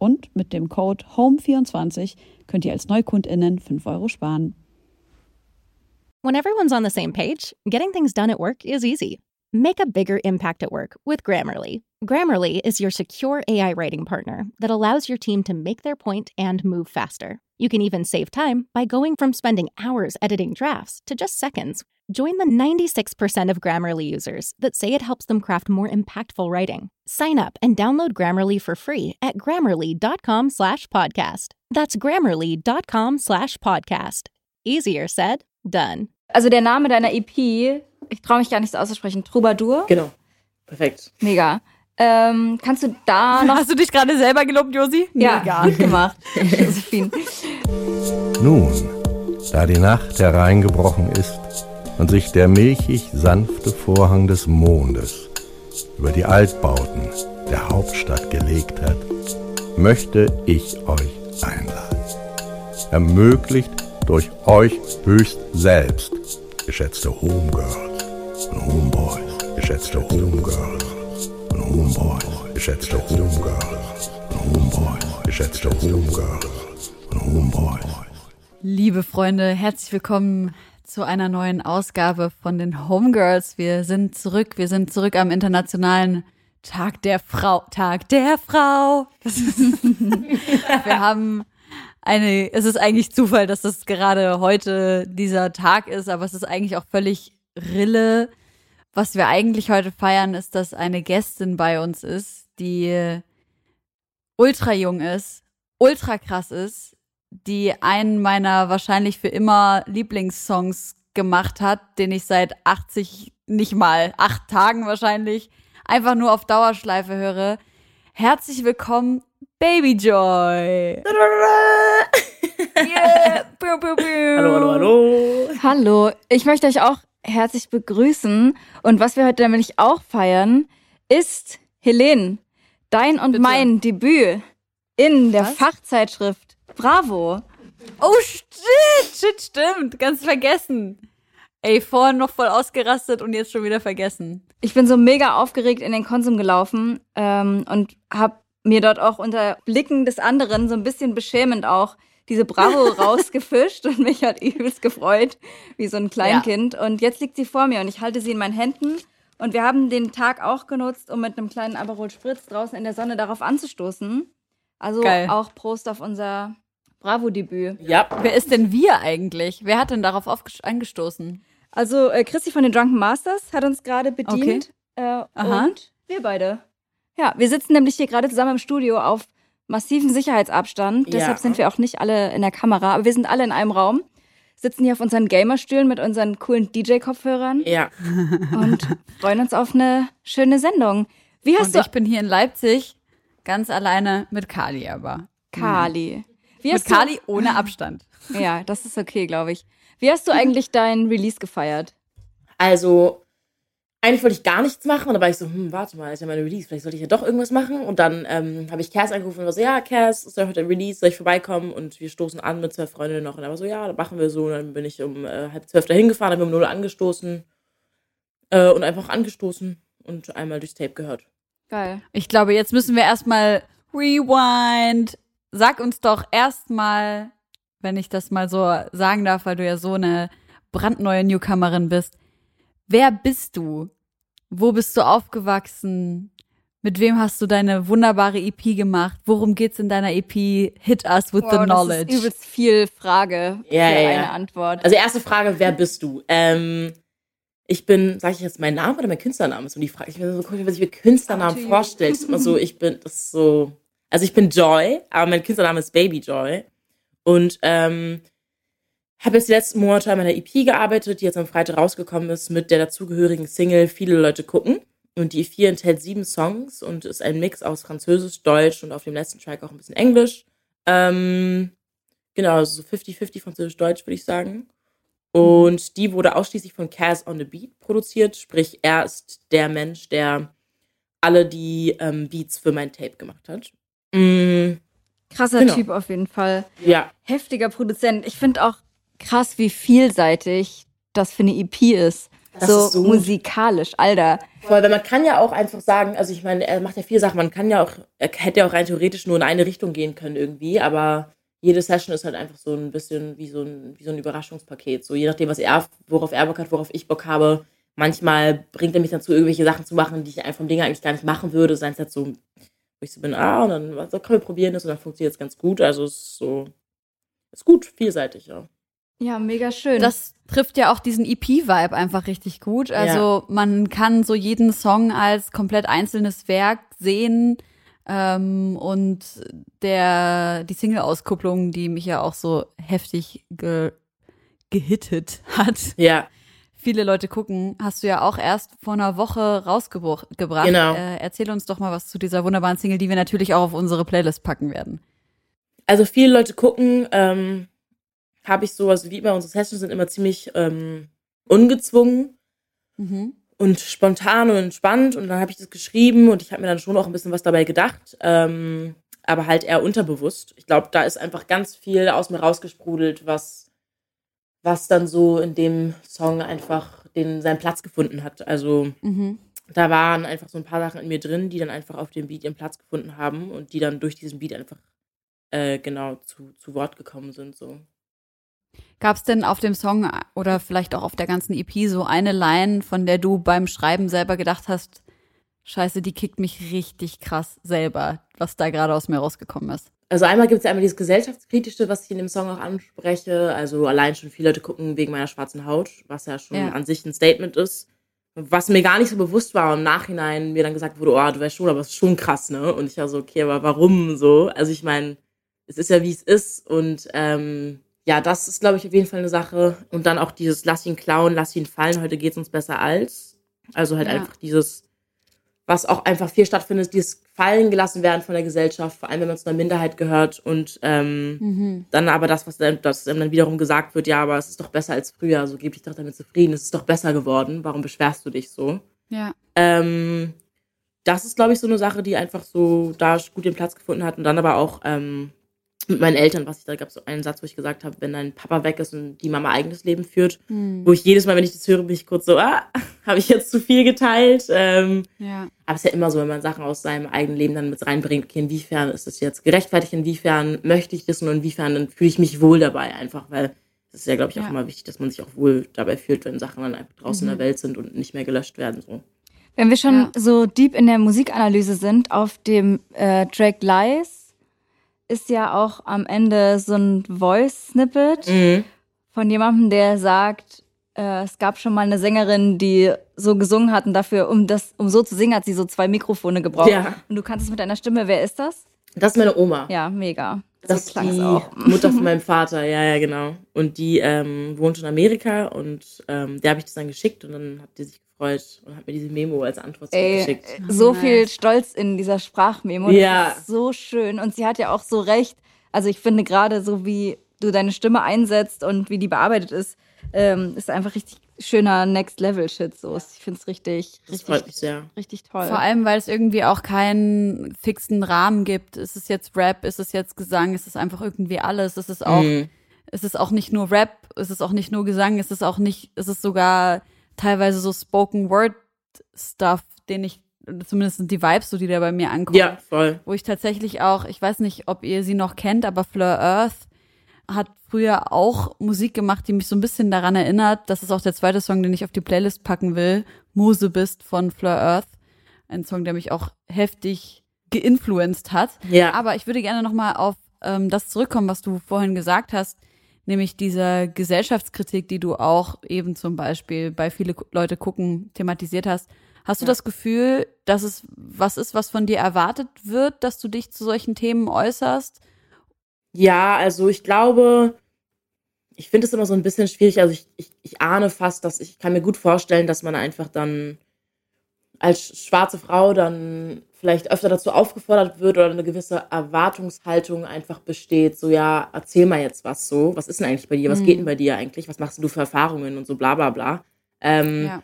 Und mit dem Code HOME24 könnt ihr als NeukundInnen 5 Euro sparen. When everyone's on the same page, getting things done at work is easy. Make a bigger impact at work with Grammarly. Grammarly is your secure AI writing partner that allows your team to make their point and move faster. You can even save time by going from spending hours editing drafts to just seconds. Join the 96% of Grammarly users that say it helps them craft more impactful writing. Sign up and download Grammarly for free at grammarly.com slash podcast. That's grammarly.com slash podcast. Easier said, done. Also der Name deiner EP, ich traue mich gar nicht so auszusprechen, Troubadour. Genau. Perfekt. Mega. Ähm, kannst du da noch... Hast du dich gerade selber gelobt, Josi? Ja, Mega. gut gemacht, Josephine. Nun, da die Nacht hereingebrochen ist und sich der milchig sanfte Vorhang des Mondes über die Altbauten der Hauptstadt gelegt hat, möchte ich euch einladen. Ermöglicht durch euch höchst selbst, geschätzte Homegirls und Homeboys, geschätzte Homegirls und Homeboys, geschätzte Homegirls und Homeboys, geschätzte Homegirls und Homeboys. Liebe Freunde, herzlich willkommen zu einer neuen Ausgabe von den Homegirls. Wir sind zurück, wir sind zurück am internationalen Tag der Frau. Tag der Frau. Wir haben eine, es ist eigentlich Zufall, dass das gerade heute dieser Tag ist, aber es ist eigentlich auch völlig Rille. Was wir eigentlich heute feiern, ist, dass eine Gästin bei uns ist, die ultra jung ist, ultra krass ist, die einen meiner wahrscheinlich für immer Lieblingssongs gemacht hat, den ich seit 80, nicht mal, acht Tagen wahrscheinlich, einfach nur auf Dauerschleife höre. Herzlich willkommen, Baby Joy. yeah. Pew, pew, pew. Hallo, hallo, hallo. Hallo, ich möchte euch auch herzlich begrüßen. Und was wir heute nämlich auch feiern, ist, Helene, dein und Bitte. mein Debüt in der Was? Fachzeitschrift Bravo. Oh, shit, shit, stimmt. Ganz vergessen. Ey, vorhin noch voll ausgerastet und jetzt schon wieder vergessen. Ich bin so mega aufgeregt in den Konsum gelaufen ähm, und habe mir dort auch unter Blicken des anderen so ein bisschen beschämend auch diese Bravo rausgefischt und mich hat übelst gefreut, wie so ein Kleinkind. Und jetzt liegt sie vor mir und ich halte sie in meinen Händen. Und wir haben den Tag auch genutzt, um mit einem kleinen Aperol Spritz draußen in der Sonne darauf anzustoßen. Also Geil. auch Prost auf unser Bravo-Debüt. Ja, Wer ist denn wir eigentlich? Wer hat denn darauf angestoßen? Also äh, Christi von den Drunken Masters hat uns gerade bedient. Äh, Aha. und wir beide. Ja, wir sitzen nämlich hier gerade zusammen im Studio auf massiven Sicherheitsabstand. Ja. Deshalb sind wir auch nicht alle in der Kamera, aber wir sind alle in einem Raum. Sitzen hier auf unseren Gamerstühlen mit unseren coolen DJ-Kopfhörern ja. und freuen uns auf eine schöne Sendung. Wie hast Und du ich bin hier in Leipzig ganz alleine mit Kali aber. Kali? Wie Mit Kali ohne Abstand. Ja, das ist okay, glaube ich. Wie hast du eigentlich dein Release gefeiert? Also, eigentlich wollte ich gar nichts machen und dann war ich so, hm, warte mal, ist ja meine Release, vielleicht sollte ich ja doch irgendwas machen. Und dann ähm, habe ich Cass angerufen und war so, ja, Cass, ist ja heute ein Release, soll ich vorbeikommen? Und wir stoßen an mit zwei Freundinnen noch. Und er war so, ja, dann machen wir so. Und dann bin ich um äh, halb zwölf dahin gefahren, habe um null angestoßen äh, und einfach angestoßen und einmal durchs Tape gehört. Geil. Ich glaube, jetzt müssen wir erstmal rewind. Sag uns doch erstmal, wenn ich das mal so sagen darf, weil du ja so eine brandneue Newcomerin bist. Wer bist du? Wo bist du aufgewachsen? Mit wem hast du deine wunderbare EP gemacht? Worum geht's in deiner EP? Hit us with Wow, the das knowledge. ist übelst viel Frage Ja, für ja, ja. eine Antwort. Also erste Frage, wer bist du? Ähm, ich bin, sag ich jetzt meinen Namen oder mein Künstlername? Ist so die Frage. Ich bin so komisch, was ich mir Künstlernamen Up to you. vorstelle. Ich immer so, ich bin, das ist so, also ich bin Joy, aber mein Künstlername ist Baby Joy. Und ähm, habe jetzt die letzten Monate an meiner EP gearbeitet, die jetzt am Freitag rausgekommen ist, mit der dazugehörigen Single Viele Leute gucken. Und die EP enthält sieben Songs und ist ein Mix aus Französisch, Deutsch und auf dem letzten Track auch ein bisschen Englisch. Ähm, genau, also so 50-50 Französisch-Deutsch, würde ich sagen. Und die wurde ausschließlich von Cass on the Beat produziert, sprich, er ist der Mensch, der alle die ähm, Beats für mein Tape gemacht hat. Mm, Krasser Genau. Typ auf jeden Fall. ja, Heftiger Produzent. Ich finde auch krass, wie vielseitig das für eine EP ist. So, so- musikalisch, Alter. weil man kann ja auch einfach sagen, also ich meine, er macht ja viele Sachen, man kann ja auch, er hätte ja auch rein theoretisch nur in eine Richtung gehen können irgendwie, aber jede Session ist halt einfach so ein bisschen wie so ein, wie so ein Überraschungspaket. So je nachdem, was er, worauf er Bock hat, worauf ich Bock habe. Manchmal bringt er mich dazu, irgendwelche Sachen zu machen, die ich einfach vom Ding eigentlich gar nicht machen würde. Seien es halt so, wo ich so bin, ah, und dann so, komm, wir probieren das und dann funktioniert es ganz gut. Also es ist so, ist gut, vielseitig, ja. Ja, mega schön. Das trifft ja auch diesen EP-Vibe einfach richtig gut. Also man kann so jeden Song als komplett einzelnes Werk sehen. Ähm, und der, die Single-Auskupplung, die mich ja auch so heftig ge, gehittet hat. Ja, Viele Leute gucken, hast du ja auch erst vor einer Woche rausgebracht. Genau. Äh, erzähl uns doch mal was zu dieser wunderbaren Single, die wir natürlich auch auf unsere Playlist packen werden. also viele Leute gucken, ähm, habe ich so, also wie immer, unsere Sessions sind immer ziemlich ähm, ungezwungen Mhm. Und spontan und entspannt und dann habe ich das geschrieben und ich habe mir dann schon auch ein bisschen was dabei gedacht, ähm, aber halt eher unterbewusst. Ich glaube, da ist einfach ganz viel aus mir rausgesprudelt, was was dann so in dem Song einfach den seinen Platz gefunden hat. Also Mhm. da waren einfach so ein paar Sachen in mir drin, die dann einfach auf dem Beat ihren Platz gefunden haben und die dann durch diesen Beat einfach äh, genau zu, zu Wort gekommen sind. So. Gab es denn auf dem Song oder vielleicht auch auf der ganzen EP so eine Line, von der du beim Schreiben selber gedacht hast, scheiße, die kickt mich richtig krass selber, was da gerade aus mir rausgekommen ist? Also einmal gibt es ja einmal dieses gesellschaftskritische, was ich in dem Song auch anspreche. Also allein schon viele Leute gucken wegen meiner schwarzen Haut, was ja schon Ja. an sich ein Statement ist. Was mir gar nicht so bewusst war und im Nachhinein mir dann gesagt wurde, oh, du weißt schon, aber es ist schon krass, ne? Und ich war so, okay, aber warum so? Also ich meine, es ist ja wie es ist und ähm, ja, das ist, glaube ich, auf jeden Fall eine Sache. Und dann auch dieses Lass ihn klauen, lass ihn fallen, heute geht's uns besser als. Also halt Ja. einfach dieses, was auch einfach viel stattfindet, dieses Fallen gelassen werden von der Gesellschaft, vor allem wenn man zu einer Minderheit gehört und ähm, Mhm. dann aber das, was dann, das dann wiederum gesagt wird, ja, aber es ist doch besser als früher, so gib dich doch damit zufrieden, es ist doch besser geworden, warum beschwerst du dich so? Ja. Ähm, das ist, glaube ich, so eine Sache, die einfach so da gut den Platz gefunden hat und dann aber auch ähm, mit meinen Eltern, was ich da gab, so einen Satz, wo ich gesagt habe, wenn dein Papa weg ist und die Mama eigenes Leben führt, Hm. wo ich jedes Mal, wenn ich das höre, bin ich kurz so, ah, habe ich jetzt zu viel geteilt? Ähm, Ja. aber es ist ja immer so, wenn man Sachen aus seinem eigenen Leben dann mit reinbringt, okay, inwiefern ist das jetzt gerechtfertigt, inwiefern möchte ich das und inwiefern dann fühle ich mich wohl dabei einfach, weil es ist ja, glaube ich, auch Ja. immer wichtig, dass man sich auch wohl dabei fühlt, wenn Sachen dann einfach draußen Mhm. in der Welt sind und nicht mehr gelöscht werden. So. Wenn wir schon Ja. so deep in der Musikanalyse sind, auf dem äh, Track Lies ist ja auch am Ende so ein Voice-Snippet Mhm. von jemandem, der sagt, äh, es gab schon mal eine Sängerin, die so gesungen hat und dafür, um das, um so zu singen, hat sie so zwei Mikrofone gebraucht. Ja. Und du kannst es mit deiner Stimme. Wer ist das? Das ist meine Oma. Ja, mega. Das so ist die auch. Mutter von meinem Vater, ja, ja, genau. Und die ähm, wohnt in Amerika und ähm, der habe ich das dann geschickt und dann hat die sich gefreut und hat mir diese Memo als Antwort Ey, zurückgeschickt. so Nice. viel Stolz in dieser Sprachmemo. Ja. Das ist so schön. Und sie hat ja auch so recht. Also ich finde gerade so, wie du deine Stimme einsetzt und wie die bearbeitet ist, ähm, ist einfach richtig schöner Next-Level-Shit. So. Ich finde es richtig, Das freut mich richtig, sehr. richtig toll. Vor allem, weil es irgendwie auch keinen fixen Rahmen gibt. Ist es jetzt Rap? Ist es jetzt Gesang? Ist es einfach irgendwie alles? Ist es auch, Mhm. ist es auch nicht nur Rap? Ist es auch nicht nur Gesang? Ist es auch nicht, ist es sogar teilweise so Spoken Word Stuff, den ich, zumindest sind die Vibes so, die da bei mir ankommen. Ja, voll. Wo ich tatsächlich auch, ich weiß nicht, ob ihr sie noch kennt, aber Fleur Earth hat früher auch Musik gemacht, die mich so ein bisschen daran erinnert. Das ist auch der zweite Song, den ich auf die Playlist packen will. Muse bist von Fleur Earth. ein Song, der mich auch heftig geinfluenced hat. Ja. Aber ich würde gerne nochmal auf ähm, das zurückkommen, was du vorhin gesagt hast, nämlich dieser Gesellschaftskritik, die du auch eben zum Beispiel bei viele Leute gucken thematisiert hast. Hast du Ja. das Gefühl, dass es was ist, was von dir erwartet wird, dass du dich zu solchen Themen äußerst? Ja, also ich glaube, ich finde es immer so ein bisschen schwierig. Also ich, ich, ich ahne fast, dass ich kann mir gut vorstellen, dass man einfach dann als schwarze Frau dann vielleicht öfter dazu aufgefordert wird oder eine gewisse Erwartungshaltung einfach besteht. So, ja, erzähl mal jetzt was so. Was ist denn eigentlich bei dir? Was Mhm. geht denn bei dir eigentlich? Was machst du für Erfahrungen und so bla bla bla. Ähm, Ja.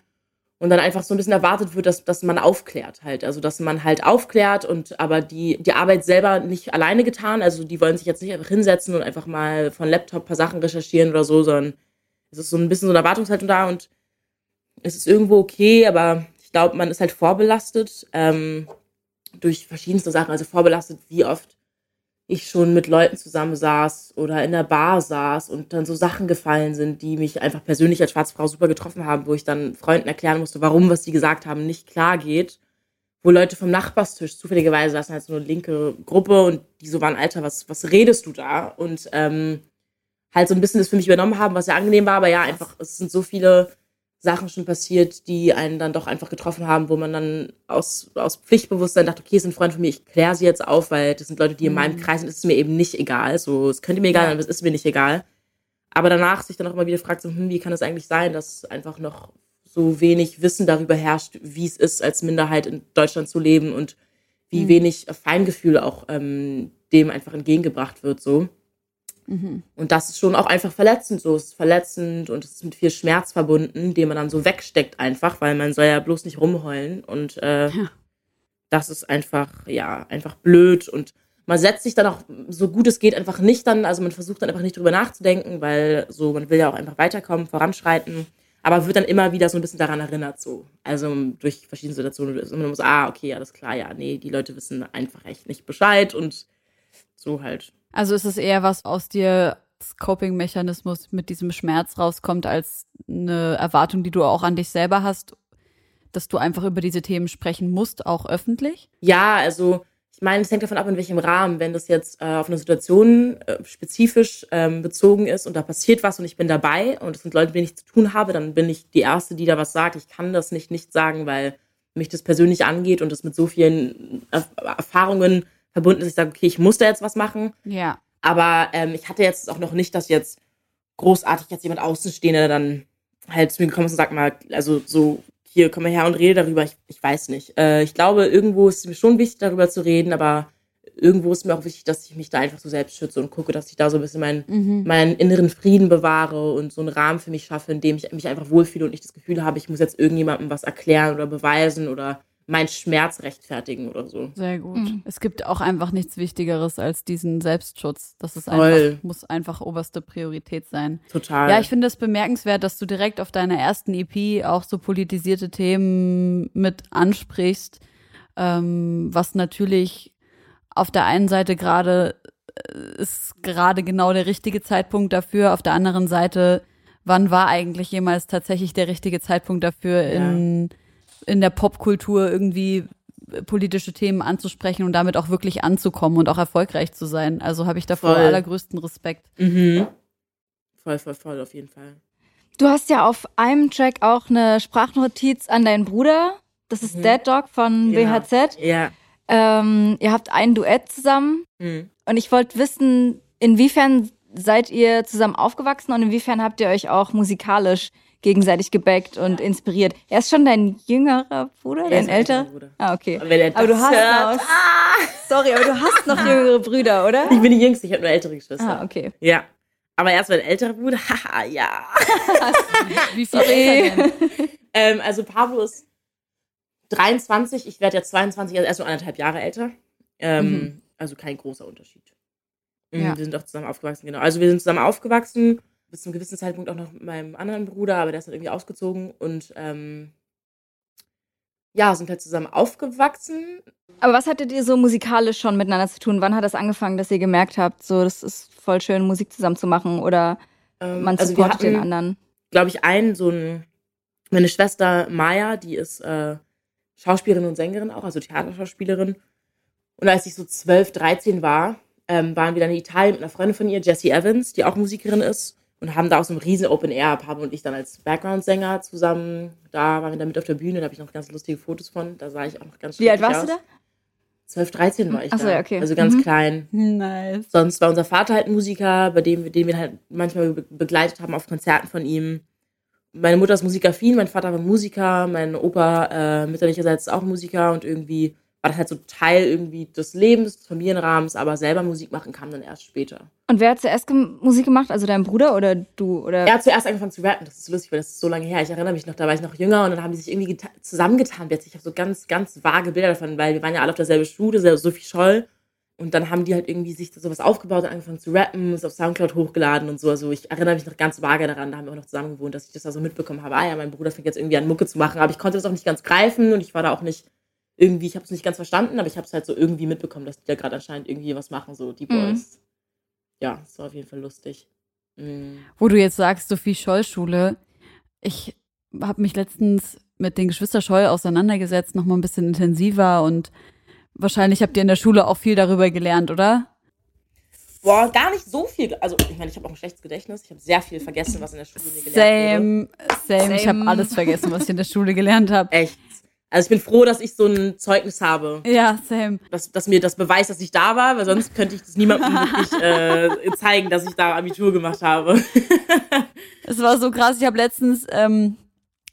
Und dann einfach so ein bisschen erwartet wird, dass, dass man aufklärt halt. Also, dass man halt aufklärt und aber die, die Arbeit selber nicht alleine getan. Also, die wollen sich jetzt nicht einfach hinsetzen und einfach mal von Laptop ein paar Sachen recherchieren oder so, sondern es ist so ein bisschen so eine Erwartungshaltung da und es ist irgendwo okay, aber ich glaube, man ist halt vorbelastet ähm, durch verschiedenste Sachen. Also vorbelastet, wie oft ich schon mit Leuten zusammensaß oder in der Bar saß und dann so Sachen gefallen sind, die mich einfach persönlich als schwarze Frau super getroffen haben, wo ich dann Freunden erklären musste, warum, was sie gesagt haben, nicht klar geht. Wo Leute vom Nachbarstisch zufälligerweise saßen halt so eine linke Gruppe und die so waren, Alter, was, was redest du da? Und ähm, halt so ein bisschen das für mich übernommen haben, was ja angenehm war, aber ja, einfach, es sind so viele Sachen schon passiert, die einen dann doch einfach getroffen haben, wo man dann aus, aus Pflichtbewusstsein dachte, okay, es sind Freunde von mir, ich kläre sie jetzt auf, weil das sind Leute, die in meinem Kreis sind, es ist mir eben nicht egal. So, es könnte mir egal sein, aber es ist mir nicht egal. Aber danach sich dann auch immer wieder fragt, so, hm, wie kann es eigentlich sein, dass einfach noch so wenig Wissen darüber herrscht, wie es ist, als Minderheit in Deutschland zu leben und wie Mhm. wenig Feingefühl auch ähm, dem einfach entgegengebracht wird, so. Mhm. Und das ist schon auch einfach verletzend. So es ist verletzend und es ist mit viel Schmerz verbunden, den man dann so wegsteckt einfach, weil man soll ja bloß nicht rumheulen. Und äh, Ja. das ist einfach, ja, einfach blöd. Und man setzt sich dann auch, so gut es geht, einfach nicht dann, also man versucht dann einfach nicht drüber nachzudenken, weil so, man will ja auch einfach weiterkommen, voranschreiten. Aber wird dann immer wieder so ein bisschen daran erinnert, so. Also durch verschiedene Situationen. Und man muss, ah, okay, alles klar, ja, nee, die Leute wissen einfach echt nicht Bescheid und so halt. Also ist es eher was aus dir als Coping-Mechanismus mit diesem Schmerz rauskommt, als eine Erwartung, die du auch an dich selber hast, dass du einfach über diese Themen sprechen musst, auch öffentlich? Ja, also ich meine, es hängt davon ab, in welchem Rahmen. Wenn das jetzt äh, auf eine Situation äh, spezifisch ähm, bezogen ist und da passiert was und ich bin dabei und es sind Leute, mit denen ich zu tun habe, dann bin ich die Erste, die da was sagt. Ich kann das nicht nicht sagen, weil mich das persönlich angeht und es mit so vielen Erf Erfahrungen verbunden ist. Ich sage, okay, ich muss da jetzt was machen. Ja. Aber ähm, ich hatte jetzt auch noch nicht, dass jetzt großartig jetzt jemand Außenstehender dann halt zu mir gekommen ist und sagt mal, also so, hier, komm mal her und rede darüber. Ich, ich weiß nicht. Äh, ich glaube, irgendwo ist es mir schon wichtig, darüber zu reden, aber irgendwo ist mir auch wichtig, dass ich mich da einfach so selbst schütze und gucke, dass ich da so ein bisschen meinen, Mhm. meinen inneren Frieden bewahre und so einen Rahmen für mich schaffe, in dem ich mich einfach wohlfühle und nicht das Gefühl habe, ich muss jetzt irgendjemandem was erklären oder beweisen oder meinen Schmerz rechtfertigen oder so. Sehr gut. Mhm. Es gibt auch einfach nichts Wichtigeres als diesen Selbstschutz. Das ist Voll. einfach, muss einfach oberste Priorität sein. Total. Ja, ich finde es bemerkenswert, dass du direkt auf deiner ersten EP auch so politisierte Themen mit ansprichst, ähm, was natürlich auf der einen Seite gerade äh, ist gerade genau der richtige Zeitpunkt dafür, auf der anderen Seite, wann war eigentlich jemals tatsächlich der richtige Zeitpunkt dafür, in, in der Popkultur irgendwie äh, politische Themen anzusprechen und damit auch wirklich anzukommen und auch erfolgreich zu sein. Also habe ich davor Voll. allergrößten Respekt. Mhm. Voll, voll, voll, auf jeden Fall. Du hast ja auf einem Track auch eine Sprachnotiz an deinen Bruder. Das ist Mhm. Dead Dog von Genau. WHZ. Ja. Ähm, ihr habt ein Duett zusammen. Mhm. Und ich wollte wissen, inwiefern seid ihr zusammen aufgewachsen und inwiefern habt ihr euch auch musikalisch gegenseitig gebackt und inspiriert? Er ist schon dein jüngerer Bruder, Er dein ist mein älterer? Bruder. Ah, okay. Er Aber du hast hört, noch, sorry, aber du hast noch jüngere Brüder, oder? Ich bin die Jüngste, ich habe nur ältere Geschwister. Ah, okay. Ja. Aber erst mein älterer Bruder, haha, ja. Wie viel ist er denn? Ähm, also Pablo ist 23, ich werde jetzt 22, also erst nur anderthalb Jahre älter. Ähm, Mhm. Also kein großer Unterschied. Mhm, Ja. Wir sind auch zusammen aufgewachsen, genau. Also wir sind zusammen aufgewachsen, bis zu einem gewissen Zeitpunkt auch noch mit meinem anderen Bruder, aber der ist dann irgendwie ausgezogen und ähm, ja, sind halt zusammen aufgewachsen. Aber was hattet ihr so musikalisch schon miteinander zu tun? Wann hat das angefangen, dass ihr gemerkt habt, so, das ist voll schön, Musik zusammen zu machen oder Ähm, man also wir supportet den hatten- anderen? glaube ich, einen, so ein, meine Schwester Maya, die ist äh, Schauspielerin und Sängerin auch, also Theaterschauspielerin. Und als ich so 12, 13 war, ähm, waren wir dann in Italien mit einer Freundin von ihr, Jessie Evans, die auch Musikerin ist. Und haben da aus einem riesen Open Air, Pablo und ich dann als Background-Sänger zusammen, da waren wir dann mit auf der Bühne, da habe ich noch ganz lustige Fotos von, da sah ich auch noch ganz Wie alt warst du aus. da? 12, 13 war ich Ach so, da. okay. Also ganz Mhm. klein. Nice. Sonst war unser Vater halt ein Musiker, bei dem, den wir halt manchmal be begleitet haben auf Konzerten von ihm. Meine Mutter ist musikaffin, mein Vater war Musiker, mein Opa äh, mütterlicherseits ist auch Musiker und irgendwie war das halt so Teil irgendwie des Lebens, des Familienrahmens, aber selber Musik machen kam dann erst später. Und wer hat zuerst Musik gemacht? Also dein Bruder oder du? Oder? Er hat zuerst angefangen zu rappen, das ist so lustig, weil das ist so lange her. Ich erinnere mich noch, da war ich noch jünger und dann haben die sich irgendwie geta- zusammengetan. Ich habe so ganz, ganz vage Bilder davon, weil wir waren ja alle auf derselben Schule, Sophie Scholl. Und dann haben die halt irgendwie sich sowas aufgebaut und angefangen zu rappen, es auf Soundcloud hochgeladen und so. Also ich erinnere mich noch ganz vage daran, da haben wir auch noch zusammen gewohnt, dass ich das da so mitbekommen habe. Ah ja, mein Bruder fängt jetzt irgendwie an, Mucke zu machen, aber ich konnte das auch nicht ganz greifen und ich war da auch nicht irgendwie, ich habe es nicht ganz verstanden, aber ich habe es halt so irgendwie mitbekommen, dass die da gerade anscheinend irgendwie was machen, so die Mhm. Boys. Ja, es war auf jeden Fall lustig. Mhm. Wo du jetzt sagst, Sophie Scholl Schule, ich habe mich letztens mit den Geschwister Scholl auseinandergesetzt, noch mal ein bisschen intensiver und wahrscheinlich habt ihr in der Schule auch viel darüber gelernt, oder? Boah, gar nicht so viel. Also, ich meine, ich habe auch ein schlechtes Gedächtnis. Ich habe sehr viel vergessen, was in der Schule mir gelernt wurde. Same, same. Ich habe Same. alles vergessen, was ich in der Schule gelernt habe. Echt. Also, ich bin froh, dass ich so ein Zeugnis habe, Ja, same. dass, dass mir das beweist, dass ich da war, weil sonst könnte ich das niemandem wirklich äh, zeigen, dass ich da Abitur gemacht habe. Es war so krass. Ich habe letztens, ähm,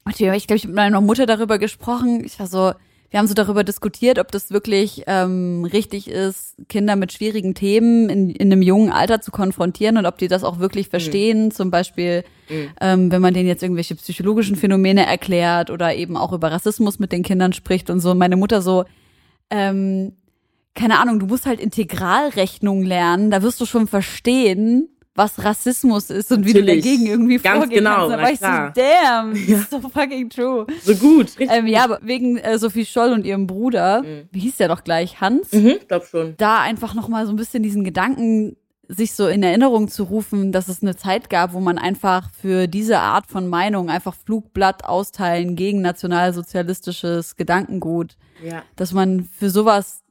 ich glaube, ich mit meiner Mutter darüber gesprochen. Ich war so, wir haben so darüber diskutiert, ob das wirklich ähm, richtig ist, Kinder mit schwierigen Themen in, in einem jungen Alter zu konfrontieren und ob die das auch wirklich verstehen. Zum Beispiel, Mhm. ähm, wenn man denen jetzt irgendwelche psychologischen Phänomene erklärt oder eben auch über Rassismus mit den Kindern spricht und so. Meine Mutter so, ähm, keine Ahnung, du musst halt Integralrechnung lernen, da wirst du schon verstehen, was Rassismus ist und wie du Natürlich. dagegen irgendwie Ganz vorgehen genau, kannst. Da war ich so, damn, das ist so fucking true. So gut, richtig. Ähm, ja, aber wegen äh, Sophie Scholl und ihrem Bruder, Mhm. wie hieß der doch gleich, Hans, Mhm, glaub schon. da einfach noch mal so ein bisschen diesen Gedanken sich so in Erinnerung zu rufen, dass es eine Zeit gab, wo man einfach für diese Art von Meinung einfach Flugblatt austeilen gegen nationalsozialistisches Gedankengut Ja. dass man für sowas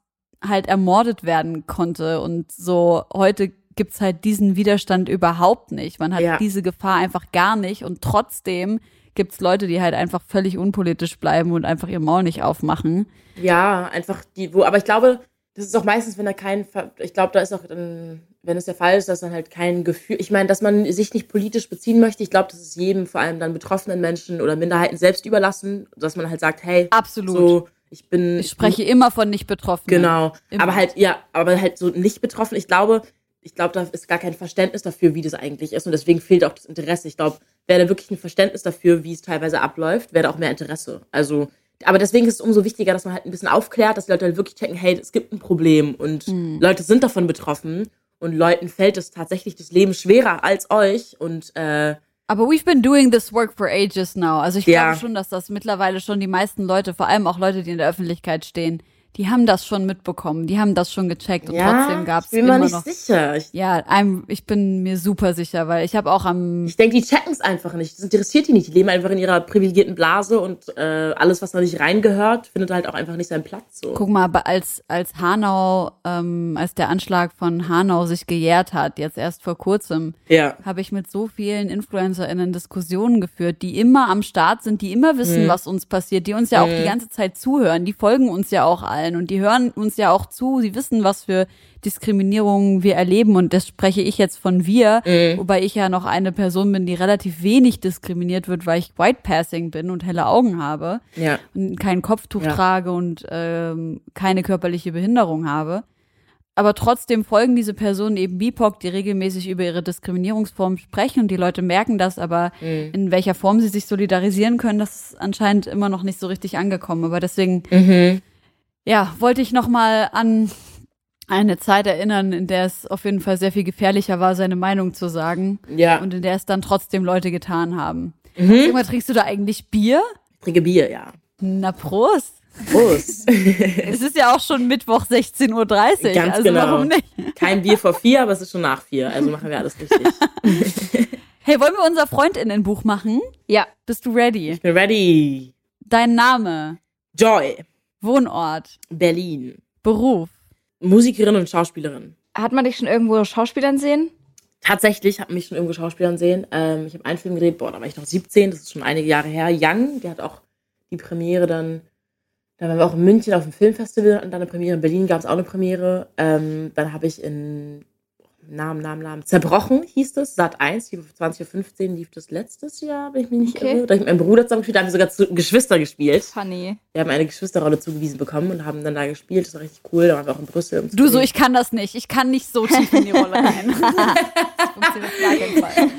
halt ermordet werden konnte. Und so heute gibt's halt diesen Widerstand überhaupt nicht. Man hat Ja. diese Gefahr einfach gar nicht. Und trotzdem gibt's Leute, die halt einfach völlig unpolitisch bleiben und einfach ihr Maul nicht aufmachen. Ja, einfach die, wo, aber ich glaube, das ist auch meistens, wenn da kein, ich glaube, da ist auch dann, wenn es der Fall ist, dass dann halt kein Gefühl, ich meine, dass man sich nicht politisch beziehen möchte, ich glaube, das ist jedem, vor allem dann betroffenen Menschen oder Minderheiten selbst überlassen, dass man halt sagt, hey, Absolut. so, ich bin, Ich spreche immer von nicht Betroffenen. Genau. Immer. Aber halt, ja, aber halt so nicht betroffen. Ich glaube, ich glaube, da ist gar kein Verständnis dafür, wie das eigentlich ist. Und deswegen fehlt auch das Interesse. Ich glaube, wäre da wirklich ein Verständnis dafür, wie es teilweise abläuft, wäre da auch mehr Interesse. Also, aber deswegen ist es umso wichtiger, dass man halt ein bisschen aufklärt, dass die Leute halt wirklich checken, hey, es gibt ein Problem und Hm. Leute sind davon betroffen. Und Leuten fällt es tatsächlich das Leben schwerer als euch. Und äh, Aber we've been doing this work for ages now. Also ich Ja. glaube schon, dass das mittlerweile schon die meisten Leute, vor allem auch Leute, die in der Öffentlichkeit stehen, die haben das schon mitbekommen, die haben das schon gecheckt und ja, trotzdem gab es ich bin mir immer nicht noch. sicher. Ich, Ja, I'm, ich bin mir super sicher, weil ich habe auch am ich denke, die checken es einfach nicht. Das interessiert die nicht. Die leben einfach in ihrer privilegierten Blase und äh, alles, was da nicht reingehört, findet halt auch einfach nicht seinen Platz. So. Guck mal, als, als Hanau, ähm, als der Anschlag von Hanau sich gejährt hat, jetzt erst vor kurzem, Ja. habe ich mit so vielen InfluencerInnen Diskussionen geführt, die immer am Start sind, die immer wissen, was uns passiert, die uns ja auch die ganze Zeit zuhören, die folgen uns ja auch allen und die hören uns ja auch zu, sie wissen, was für Diskriminierungen wir erleben und das spreche ich jetzt von wir, wobei ich ja noch eine Person bin, die relativ wenig diskriminiert wird, weil ich White Passing bin und helle Augen habe Ja. und kein Kopftuch Ja. trage und ähm, keine körperliche Behinderung habe. Aber trotzdem folgen diese Personen eben BIPOC, die regelmäßig über ihre Diskriminierungsformen sprechen und die Leute merken das, aber Mhm. in welcher Form sie sich solidarisieren können, das ist anscheinend immer noch nicht so richtig angekommen. Aber deswegen, Mhm. Ja, wollte ich noch mal an eine Zeit erinnern, in der es auf jeden Fall sehr viel gefährlicher war, seine Meinung zu sagen Ja. und in der es dann trotzdem Leute getan haben. Mhm. Sag mal, trinkst du da eigentlich Bier? Ich trinke Bier, ja. Na Prost! Prost. Es ist ja auch schon Mittwoch 16.30 Uhr. Ganz also genau. warum nicht? Kein Bier vor vier, aber es ist schon nach vier. Also machen wir alles richtig. Hey, wollen wir unser Freundinnenbuch machen? Ja. Bist du ready? Ich bin ready. Dein Name. Joy, Wohnort, Berlin. Beruf. Musikerin und Schauspielerin. Hat man dich schon irgendwo Schauspielern sehen? Tatsächlich hat mich schon irgendwo Schauspielern sehen. Ähm, ich habe einen Film gedreht, boah, da war ich noch 17, das ist schon einige Jahre her. Young, der hat auch die Premiere dann, da waren wir auch in München auf dem Filmfestival und dann eine Premiere. In Berlin gab es auch eine Premiere. Ähm, dann habe ich in Namen, Namen, Namen. Zerbrochen hieß es, Sat 1, 2015 lief das letztes Jahr, wenn ich mich nicht Okay. irre. Da habe ich mit meinem Bruder zusammen gespielt, da haben wir sogar zu Geschwister gespielt. Funny. Wir haben eine Geschwisterrolle zugewiesen bekommen und haben dann da gespielt. Das war richtig cool. Da waren wir auch in Brüssel. um Du so, ich kann das nicht. Ich kann nicht so tief in die Rolle rein. das funktioniert gar Fall.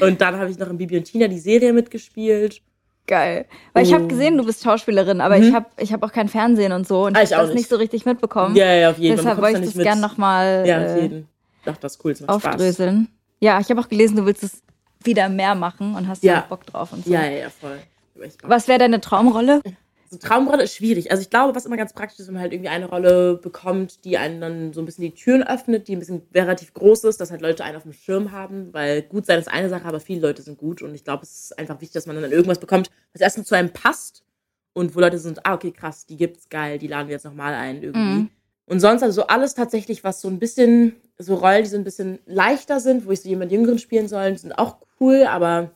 Und dann habe ich noch in Bibi und Tina die Serie mitgespielt. Geil. Weil ich habe Und- gesehen, du bist Schauspielerin, aber ich habe ich hab auch kein Fernsehen und so und Ah, ich habe das nicht. so richtig mitbekommen. Ja, ja, auf jeden Fall. Deshalb wollte ich das nicht gern mit. nochmal Ja, auf äh, jeden. Ich dachte, das ist cool. Das macht Spaß. aufdröseln. Ja, ich habe auch gelesen, du willst es wieder mehr machen und hast Ja. Bock drauf und so. Ja, ja, voll. Was wäre deine Traumrolle? So Traumrolle ist schwierig. Also ich glaube, was immer ganz praktisch ist, wenn man halt irgendwie eine Rolle bekommt, die einen dann so ein bisschen die Türen öffnet, die ein bisschen relativ groß ist, dass halt Leute einen auf dem Schirm haben, weil gut sein ist eine Sache, aber viele Leute sind gut und ich glaube, es ist einfach wichtig, dass man dann irgendwas bekommt, was erstmal zu einem passt und wo Leute sind, ah, okay, krass, die gibt's geil, die laden wir jetzt nochmal ein irgendwie. Mhm. Und sonst also so alles tatsächlich, was so ein bisschen, so Rollen, die so ein bisschen leichter sind, wo ich so jemand Jüngeren spielen soll, sind auch cool, aber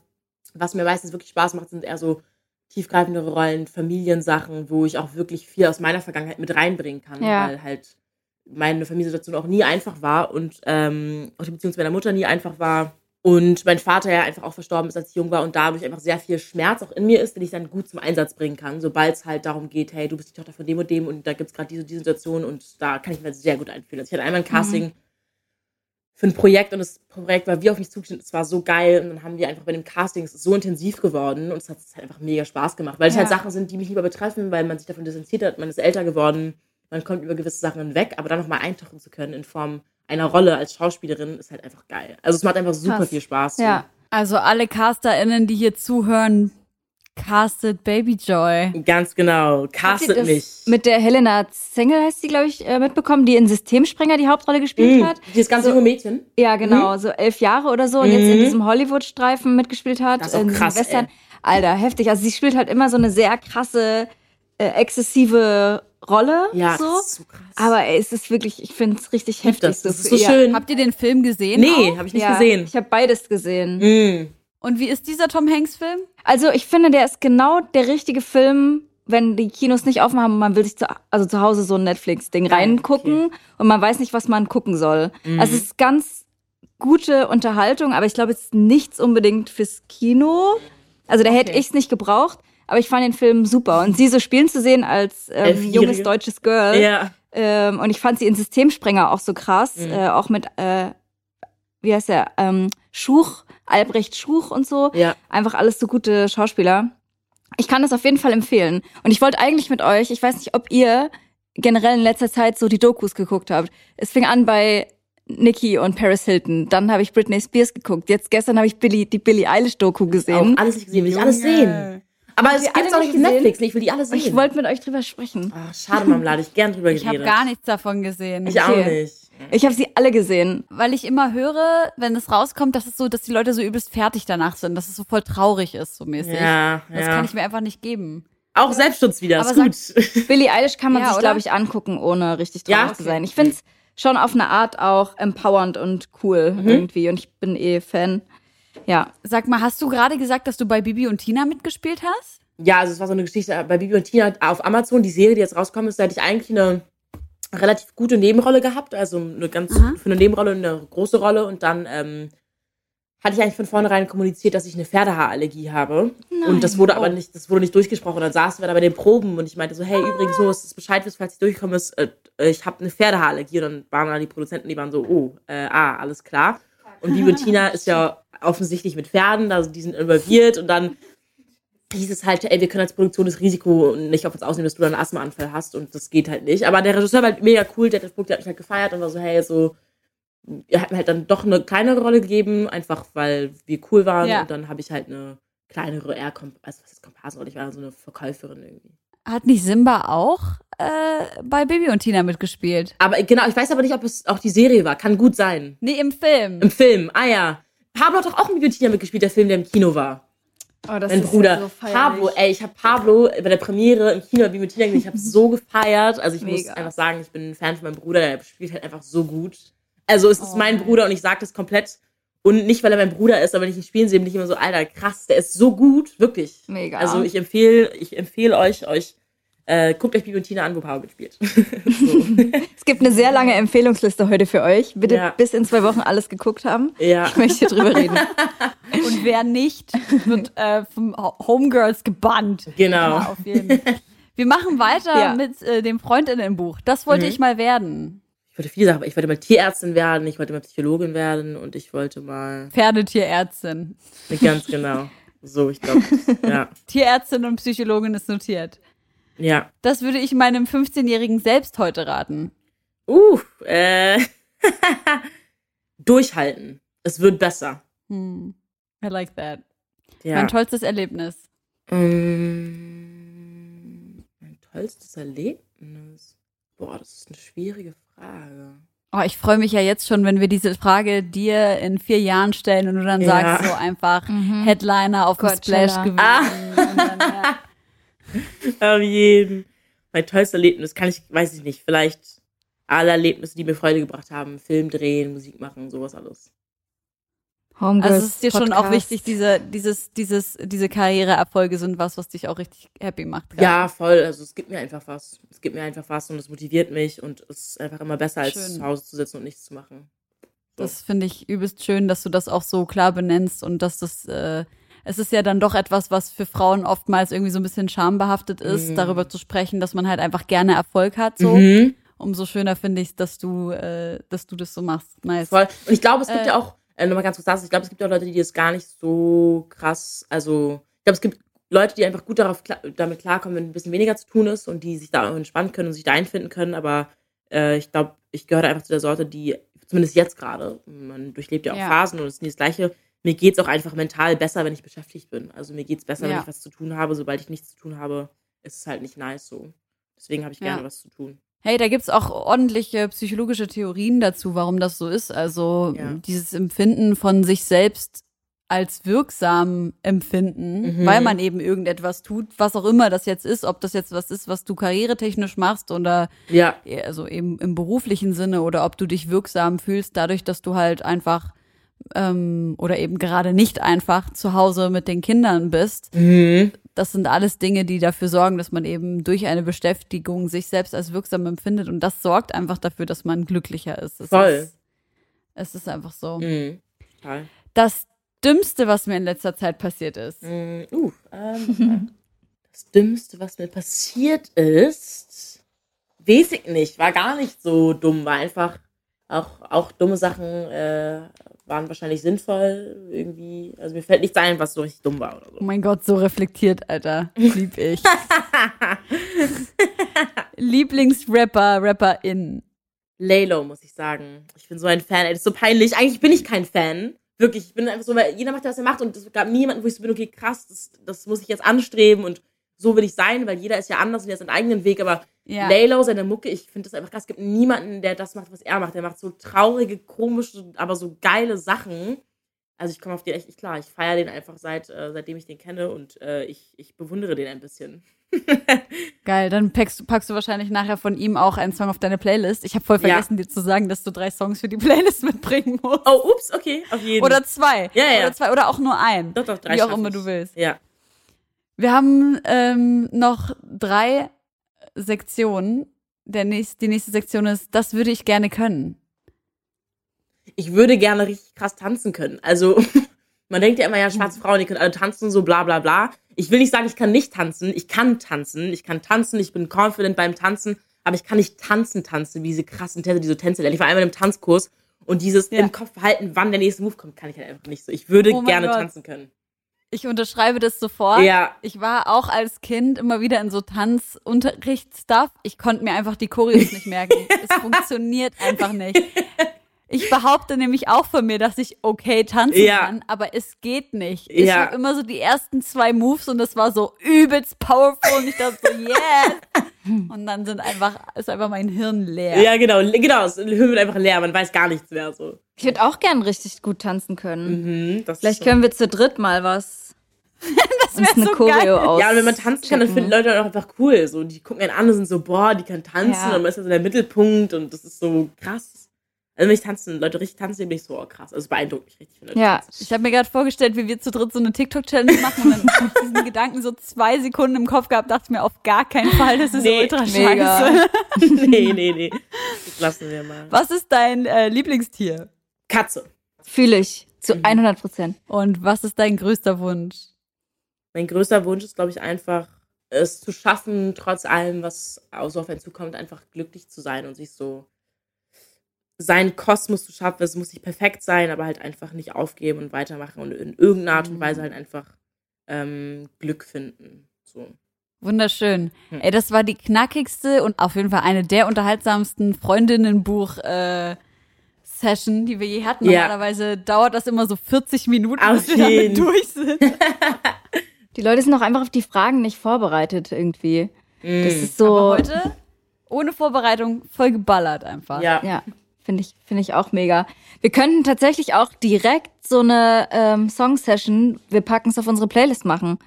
was mir meistens wirklich Spaß macht, sind eher so tiefgreifendere Rollen, Familiensachen, wo ich auch wirklich viel aus meiner Vergangenheit mit reinbringen kann, Ja. weil halt meine Familiensituation auch nie einfach war und ähm, auch die Beziehung zu meiner Mutter nie einfach war. Und mein Vater ja einfach auch verstorben ist, als ich jung war und dadurch einfach sehr viel Schmerz auch in mir ist, den ich dann gut zum Einsatz bringen kann, sobald es halt darum geht, hey, du bist die Tochter von dem und dem und da gibt es gerade diese, diese Situation und da kann ich mir sehr gut einfühlen. Also ich hatte einmal ein Casting für ein Projekt und das Projekt war wie auf mich zugeschnitten, es war so geil und dann haben wir einfach bei dem Casting, es ist so intensiv geworden und es hat, hat einfach mega Spaß gemacht, weil es Ja. halt Sachen sind, die mich lieber betreffen, weil man sich davon distanziert hat, man ist älter geworden, man kommt über gewisse Sachen hinweg, aber dann nochmal eintauchen zu können in Form einer Rolle als Schauspielerin ist halt einfach geil. Also es macht einfach super Krass. viel Spaß. Ja. Also alle CasterInnen, die hier zuhören, castet Baby Joy. Ganz genau. Castet mich. Mit der Helena Zengel heißt sie, glaube ich, äh, mitbekommen, die in Systemsprenger die Hauptrolle gespielt Mhm. hat. Dieses ganz So- junge Mädchen. Ja, genau, so elf Jahre oder so und jetzt in Mhm. diesem Hollywood-Streifen mitgespielt hat. Das ist auch krass, Western. ey. Alter, heftig. Also sie spielt halt immer so eine sehr krasse, äh, exzessive Rolle. Ja, so. das ist so krass. Aber ey, es ist wirklich, ich finde es richtig heftig. das. Das ist so ja. schön. Habt ihr den Film gesehen? nee, habe ich nicht ja, gesehen. Ich habe beides gesehen. Mhm. Und wie ist dieser Tom Hanks-Film? Also ich finde, der ist genau der richtige Film, wenn die Kinos nicht offen haben und man will sich zu, also zu Hause so ein Netflix-Ding Ah, reingucken und man weiß nicht, was man gucken soll. Mhm. Also es ist ganz gute Unterhaltung, aber ich glaube, es ist nichts unbedingt fürs Kino. Also da hätte Okay. ich es nicht gebraucht, aber ich fand den Film super. Und sie so spielen zu sehen als ähm, junges deutsches Girl. Ja. Ähm, und ich fand sie in Systemsprenger auch so krass, Mhm. äh, auch mit, äh, wie heißt der, ähm, Schuch, Albrecht Schuch und so. Ja. Einfach alles so gute Schauspieler. Ich kann das auf jeden Fall empfehlen. Und ich wollte eigentlich mit euch, ich weiß nicht, ob ihr generell in letzter Zeit so die Dokus geguckt habt. Es fing an bei Nicki und Paris Hilton. Dann habe ich Britney Spears geguckt. Jetzt gestern habe ich Billy, die Billie Eilish Doku Auch gesehen. alles nicht gesehen, will ich alles sehen. Aber es die gibt's auch nicht gesehen? Netflix, ich will die alle sehen. Ich wollte mit euch drüber sprechen. Ach, schade, Marmelade, ich gern drüber Ich habe geredet. gar nichts davon gesehen. Ich auch Okay. nicht. Ich habe sie alle gesehen. Weil ich immer höre, wenn es rauskommt, dass es so, dass die Leute so übelst fertig danach sind, dass es so voll traurig ist, so mäßig. Ja, Das ja. kann ich mir einfach nicht geben. auch Selbstschutz wieder, Aber ist gut. Billie Eilish kann man Ja, sich, glaube ich, angucken, ohne richtig traurig Ja, zu okay. sein. Ich finde es schon auf eine Art auch empowernd und cool Mhm. irgendwie. Und ich bin eh Fan. Ja. Sag mal, hast du gerade gesagt, dass du bei Bibi und Tina mitgespielt hast? Ja, also es war so eine Geschichte bei Bibi und Tina auf Amazon, die Serie, die jetzt rauskommt, ist, da hätte ich eigentlich eine relativ gute Nebenrolle gehabt, also eine ganz Aha. für eine Nebenrolle eine große Rolle und dann ähm, hatte ich eigentlich von vornherein kommuniziert, dass ich eine Pferdehaarallergie habe und das wurde aber nicht, das wurde nicht durchgesprochen. Dann saßen wir da bei den Proben und ich meinte so, hey, übrigens nur, du Bescheid wisst, falls ich durchkomme, ist, äh, äh, ich habe eine Pferdehaarallergie und dann waren da die Produzenten, die waren so, oh, äh, ah, alles klar. Und Bibi und Tina ist ja offensichtlich mit Pferden, also die sind involviert und dann hieß es halt, ey, wir können als Produktion das Risiko nicht auf uns ausnehmen, dass du dann einen Asthmaanfall hast und das geht halt nicht. Aber der Regisseur war halt mega cool, der hat das Produkt, der hat mich halt gefeiert und war so, hey, so, er hat mir halt dann doch eine kleinere Rolle gegeben, einfach weil wir cool waren Ja. und dann habe ich halt eine kleinere eher, also was ist Komparsenrolle, ich war so eine Verkäuferin irgendwie. Hat nicht Simba auch äh, bei Bibi und Tina mitgespielt? Aber genau, ich weiß aber nicht, ob es auch die Serie war, kann gut sein. Nee, im Film. Im Film, ah ja. Pablo hat doch auch mit Bibi und Tina mitgespielt, der Film, der im Kino war. Oh, mein ist Bruder. so. Pablo, ey, ich habe Pablo bei der Premiere im Kino wie mit Tina gesehen. Ich habe so gefeiert. Also ich muss Mega. einfach sagen, ich bin ein Fan von meinem Bruder. Der spielt halt einfach so gut. Also es ist Oh. mein Bruder und ich sage das komplett. Und nicht, weil er mein Bruder ist, aber wenn ich ihn spielen sehe, bin ich immer so, Alter, krass, der ist so gut, wirklich. Mega. Also ich empfehle, ich empfehle euch, euch, äh, guckt euch Bibi und Tina an, wo Pablo mitspielt. Es gibt eine sehr lange Empfehlungsliste heute für euch. Bitte Ja. bis in zwei Wochen alles geguckt haben. Ja. Ich möchte drüber reden. Und wer nicht, wird äh, vom Ho- Homegirls gebannt. Genau. Ja, auf jeden. Wir machen weiter Ja. mit äh, dem Freundinnenbuch. Das wollte Mhm. ich mal werden. Ich wollte viele Sachen, ich wollte mal Tierärztin werden, ich wollte mal Psychologin werden und ich wollte mal, Pferdetierärztin. ganz genau. So, ich glaube, ja. Tierärztin und Psychologin ist notiert. Ja. Das würde ich meinem 15-Jährigen selbst heute raten. Uh, äh. Durchhalten. Es wird besser. Hm. I like that. Ja. Mein tollstes Erlebnis. Mm, mein tollstes Erlebnis. Boah, das ist eine schwierige Frage. Oh, ich freue mich ja jetzt schon, wenn wir diese Frage dir in vier Jahren stellen und du dann Ja. sagst so einfach Headliner auf dem Coachella. Splash gewinnen. Ah. Und dann, ja. Auf jeden. Mein tollstes Erlebnis kann ich, weiß ich nicht, vielleicht alle Erlebnisse, die mir Freude gebracht haben. Film drehen, Musik machen, sowas alles. Homegirls Also es ist dir schon auch Podcast. wichtig, diese, dieses, dieses, diese Karriereerfolge sind was, was dich auch richtig happy macht. gerade. Ja, voll. Also es gibt mir einfach was. Es gibt mir einfach was und es motiviert mich und es ist einfach immer besser, als Schön. zu Hause zu sitzen und nichts zu machen. Das finde ich übelst schön, dass du das auch so klar benennst und dass das, äh, es ist ja dann doch etwas, was für Frauen oftmals irgendwie so ein bisschen schambehaftet ist, Mhm. darüber zu sprechen, dass man halt einfach gerne Erfolg hat, so. Mhm. Umso schöner finde ich, dass du, äh, dass du das so machst. Nice. Voll. Und ich glaube, es gibt Äh, ja auch, äh, nochmal ganz kurz dazu, ich glaube, es gibt auch Leute, die das gar nicht so krass, also, ich glaube, es gibt Leute, die einfach gut darauf, damit klarkommen, wenn ein bisschen weniger zu tun ist und die sich da auch entspannen können und sich da einfinden können, aber äh, ich glaube, ich gehöre einfach zu der Sorte, die, zumindest jetzt gerade, man durchlebt ja auch Ja. Phasen und es ist nie das Gleiche, mir geht's auch einfach mental besser, wenn ich beschäftigt bin. Also mir geht's besser, wenn Ja. ich was zu tun habe. Sobald ich nichts zu tun habe, ist es halt nicht nice so. Deswegen habe ich Ja. gerne was zu tun. Hey, da gibt's auch ordentliche psychologische Theorien dazu, warum das so ist. Also Ja. dieses Empfinden von sich selbst als wirksam empfinden, Mhm. weil man eben irgendetwas tut, was auch immer das jetzt ist, ob das jetzt was ist, was du karrieretechnisch machst oder Ja, also eben im beruflichen Sinne oder ob du dich wirksam fühlst, dadurch, dass du halt einfach ähm, oder eben gerade nicht einfach zu Hause mit den Kindern bist. mhm. Das sind alles Dinge, die dafür sorgen, dass man eben durch eine Beschäftigung sich selbst als wirksam empfindet und das sorgt einfach dafür, dass man glücklicher ist. Es Voll. Ist, es ist einfach so. Mhm. Total. Das Dümmste, was mir in letzter Zeit passiert ist. Mm, Uh, ähm, das Dümmste, was mir passiert ist, weiß ich nicht, war gar nicht so dumm, war einfach auch, auch dumme Sachen äh, waren wahrscheinlich sinnvoll irgendwie. Also mir fällt nichts ein, was so richtig dumm war oder Oh so. mein Gott, so reflektiert, Alter. Lieb ich. Lieblingsrapper, Rapperin. Laylo, muss ich sagen. Ich bin so ein Fan, ey, das ist so peinlich. Eigentlich bin ich kein Fan. Wirklich, ich bin einfach so, weil jeder macht, was er macht und es gab niemanden, wo ich so bin, okay, krass, das, das muss ich jetzt anstreben und so will ich sein, weil jeder ist ja anders und der hat seinen eigenen Weg, aber Ja. Laylo, seine Mucke, ich finde das einfach krass. Es gibt niemanden, der das macht, was er macht. Der macht so traurige, komische, aber so geile Sachen. Also ich komme auf den echt nicht klar. Ich feiere den einfach seit, äh, seitdem ich den kenne und äh, ich, ich bewundere den ein bisschen. Geil, dann packst, du- packst du wahrscheinlich nachher von ihm auch einen Song auf deine Playlist. Ich habe voll Ja. vergessen, dir zu sagen, dass du drei Songs für die Playlist mitbringen musst. Oh, ups, okay, auf jeden Oder zwei. Ja, ja. Oder zwei oder auch nur ein. Doch, doch, drei Wie auch immer ich. du willst. Ja. Wir haben ähm, noch drei Sektionen. Der nächste, die nächste Sektion ist, das würde ich gerne können. Ich würde gerne richtig krass tanzen können. Also, man denkt ja immer, ja, schwarze Frauen, die können alle tanzen, so bla bla bla. Ich will nicht sagen, ich kann nicht tanzen. Ich kann tanzen. Ich kann tanzen, ich bin confident beim Tanzen, aber ich kann nicht tanzen tanzen, wie diese krassen Tänzer, diese Tänze lernen. Ich war einmal im Tanzkurs und dieses Ja. im Kopf behalten, wann der nächste Move kommt, kann ich halt einfach nicht so. Ich würde Oh gerne Gott. tanzen können. Ich unterschreibe das sofort. Ja. Ich war auch als Kind immer wieder in so Tanzunterricht-Stuff. Ich konnte mir einfach die Choreos nicht merken. es funktioniert einfach nicht. Ich behaupte nämlich auch von mir, dass ich okay tanzen Ja. kann, aber es geht nicht. Ich Ja. habe immer so die ersten zwei Moves und das war so übelst powerful und ich dachte so, yes! Und dann sind einfach, ist einfach mein Hirn leer. Ja, genau, genau. Das Hirn wird einfach leer, man weiß gar nichts mehr so. Ich würde auch gern richtig gut tanzen können. Mhm, das Vielleicht können wir zu dritt mal was. das eine so Choreo geil. aus. Ja, und wenn man tanzen kann, dann finden Leute auch einfach cool. So, die gucken einen an und sind so, boah, die kann tanzen Ja. und man ist ja so der Mittelpunkt und das ist so krass. Also wenn ich tanzen, Leute richtig tanzen, bin ich so, oh krass. Also es beeindruckt mich richtig. wenn Leute Ja, tanzen. Ich habe mir gerade vorgestellt, wie wir zu dritt so eine TikTok-Challenge machen und dann mit diesen Gedanken so zwei Sekunden im Kopf gehabt, dachte ich mir auf gar keinen Fall, das ist Nee, ultra scheiße. nee, nee, nee. Das lassen wir mal. Was ist dein äh, Lieblingstier? Katze. fühle ich zu Mhm. 100 Prozent. Und was ist dein größter Wunsch? Mein größter Wunsch ist, glaube ich, einfach, es zu schaffen, trotz allem, was so auf einen zukommt, einfach glücklich zu sein und sich so seinen Kosmos zu schaffen. Es muss nicht perfekt sein, aber halt einfach nicht aufgeben und weitermachen und in irgendeiner Art und Weise halt einfach ähm, Glück finden. So. Wunderschön. Hm. Ey, das war die knackigste und auf jeden Fall eine der unterhaltsamsten Freundinnenbuch äh, Session, die wir je hatten. Ja. Normalerweise dauert das immer so 40 Minuten, Auf bis wir damit jeden. durch sind. Die Leute sind auch einfach auf die Fragen nicht vorbereitet irgendwie. Das Mm. ist so. Aber heute ohne Vorbereitung voll geballert einfach. Ja. Ja, finde ich, finde ich auch mega. Wir könnten tatsächlich auch direkt so eine ähm, Song-Session, wir packen es auf unsere Playlist machen.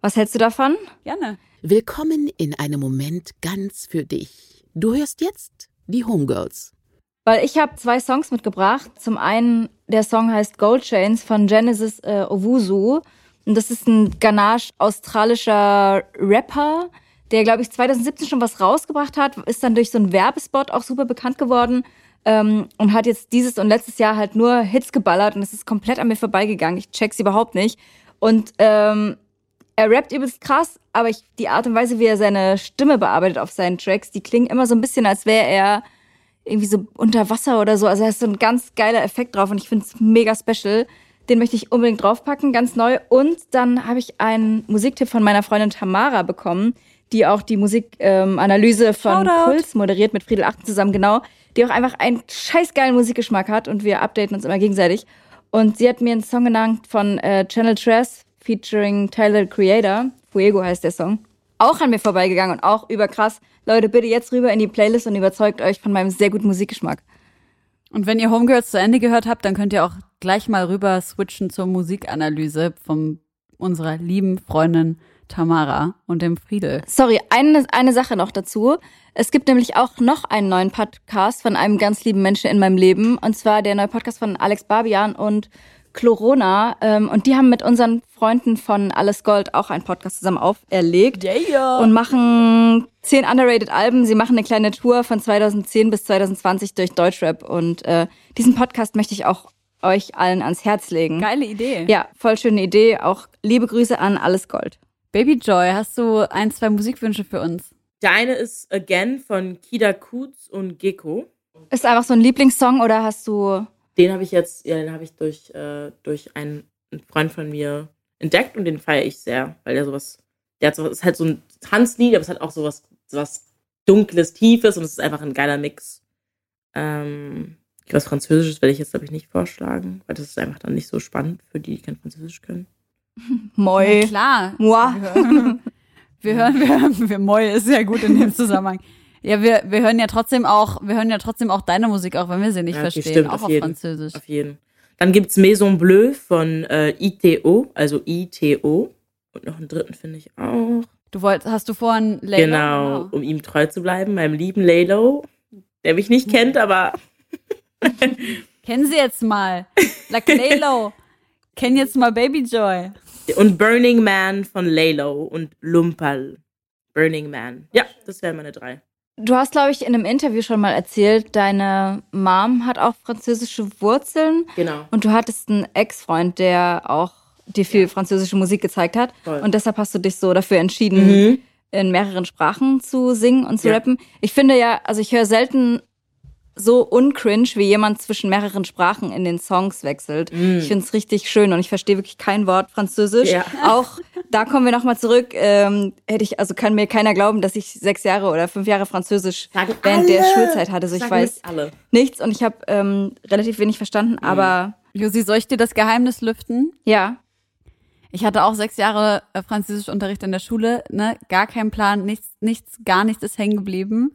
Was hältst du davon? Gerne. Willkommen in einem Moment ganz für dich. Du hörst jetzt die Homegirls. Weil ich habe zwei Songs mitgebracht. Zum einen, der Song heißt Gold Chains von Genesis äh, Owusu. Und das ist ein Ganache-australischer Rapper, der, glaube ich, 2017 schon was rausgebracht hat, ist dann durch so einen Werbespot auch super bekannt geworden ähm, und hat jetzt dieses und letztes Jahr halt nur Hits geballert und es ist komplett an mir vorbeigegangen. Ich check's überhaupt nicht. Und ähm, er rappt übelst krass, aber ich, die Art und Weise, wie er seine Stimme bearbeitet auf seinen Tracks, die klingen immer so ein bisschen, als wäre er irgendwie so unter Wasser oder so. Also da ist so ein ganz geiler Effekt drauf und ich finde es mega special. Den möchte ich unbedingt draufpacken, ganz neu. Und dann habe ich einen Musiktipp von meiner Freundin Tamara bekommen, die auch die Musikanalyse von Shoutout. Puls moderiert mit Friedel Achten zusammen, genau. Die auch einfach einen scheißgeilen Musikgeschmack hat und wir updaten uns immer gegenseitig. Und sie hat mir einen Song genannt von äh, Channel Tress featuring Tyler Creator. Fuego heißt der Song. Auch an mir vorbeigegangen und auch überkrass. Leute, bitte jetzt rüber in die Playlist und überzeugt euch von meinem sehr guten Musikgeschmack. Und wenn ihr Homegirls zu Ende gehört habt, dann könnt ihr auch gleich mal rüber switchen zur Musikanalyse von unserer lieben Freundin Tamara und dem Friedel. Sorry, eine, eine Sache noch dazu. Es gibt nämlich auch noch einen neuen Podcast von einem ganz lieben Menschen in meinem Leben. Und zwar der neue Podcast von Alex Barbian und Chlorona. Ähm, und die haben mit unseren Freunden von Alles Gold auch einen Podcast zusammen auferlegt. Yeah. Und machen zehn underrated Alben. Sie machen eine kleine Tour von 2010 bis 2020 durch Deutschrap. Und äh, diesen Podcast möchte ich auch euch allen ans Herz legen. Geile Idee. Ja, voll schöne Idee. Auch liebe Grüße an Alles Gold. Baby Joy, hast du ein, zwei Musikwünsche für uns? Der eine ist Again von Kida Kutz und Gecko. Ist einfach so ein Lieblingssong oder hast du Den habe ich jetzt, ja, den habe ich durch, äh, durch einen, einen Freund von mir entdeckt und den feiere ich sehr, weil der sowas, der hat sowas, ist halt so ein Tanzlied, aber es hat auch sowas, sowas Dunkles, Tiefes und es ist einfach ein geiler Mix. Ähm, was Französisches werde ich jetzt, glaube ich, nicht vorschlagen, weil das ist einfach dann nicht so spannend für die, die kein Französisch können. Moi? Na klar. Moi. Wir hören, wir hören, wir Moi ist sehr gut in dem Zusammenhang. Ja, wir, wir hören ja trotzdem auch, wir hören ja trotzdem auch deine Musik, auch wenn wir sie nicht Ja, verstehen, stimmt, auch auf auf, jeden. Französisch. Auf jeden. Dann gibt's Maison Bleue von äh, ITO, also ITO. Und noch einen dritten finde ich auch. Du wolltest, hast du vorhin Layla? Genau, um ihm treu zu bleiben, meinem lieben Laylo, der mich nicht kennt, aber Kennen Sie jetzt mal. La Claylo. Kenn jetzt mal Baby Joy. Und Burning Man von Laylo und Lumpal. Burning Man. Ja, das wären meine drei. Du hast, glaube ich, in einem Interview schon mal erzählt, deine Mom hat auch französische Wurzeln Genau. und du hattest einen Ex-Freund, der auch dir viel französische Musik gezeigt hat. Voll. Und deshalb hast du dich so dafür entschieden, Mhm. in mehreren Sprachen zu singen und zu Ja. rappen. Ich finde ja, also ich höre selten so uncringe, wie jemand zwischen mehreren Sprachen in den Songs wechselt. Ich finde es richtig schön und ich verstehe wirklich kein Wort Französisch. Ja. Auch da kommen wir nochmal zurück. Ähm, hätte ich, also kann mir keiner glauben, dass ich sechs Jahre oder fünf Jahre Französisch Sagen während der alle. Schulzeit hatte. Also ich Sagen weiß alle. nichts und ich habe ähm, relativ wenig verstanden, aber Josi, soll ich dir das Geheimnis lüften? ja. Ich hatte auch sechs Jahre äh, Französischunterricht in der Schule, ne? Gar kein Plan, nichts, nichts, gar nichts ist hängen geblieben.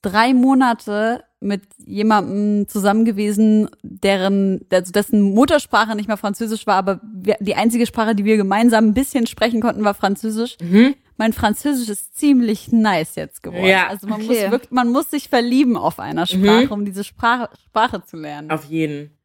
Drei Monate mit jemandem zusammen gewesen, deren, also dessen Muttersprache nicht mehr Französisch war, aber wir, die einzige Sprache, die wir gemeinsam ein bisschen sprechen konnten, war Französisch. Mhm. Mein Französisch ist ziemlich nice jetzt geworden. Ja. Also man Okay. muss wirklich, man muss sich verlieben auf einer Sprache, um diese Sprache, Sprache zu lernen. Auf jeden.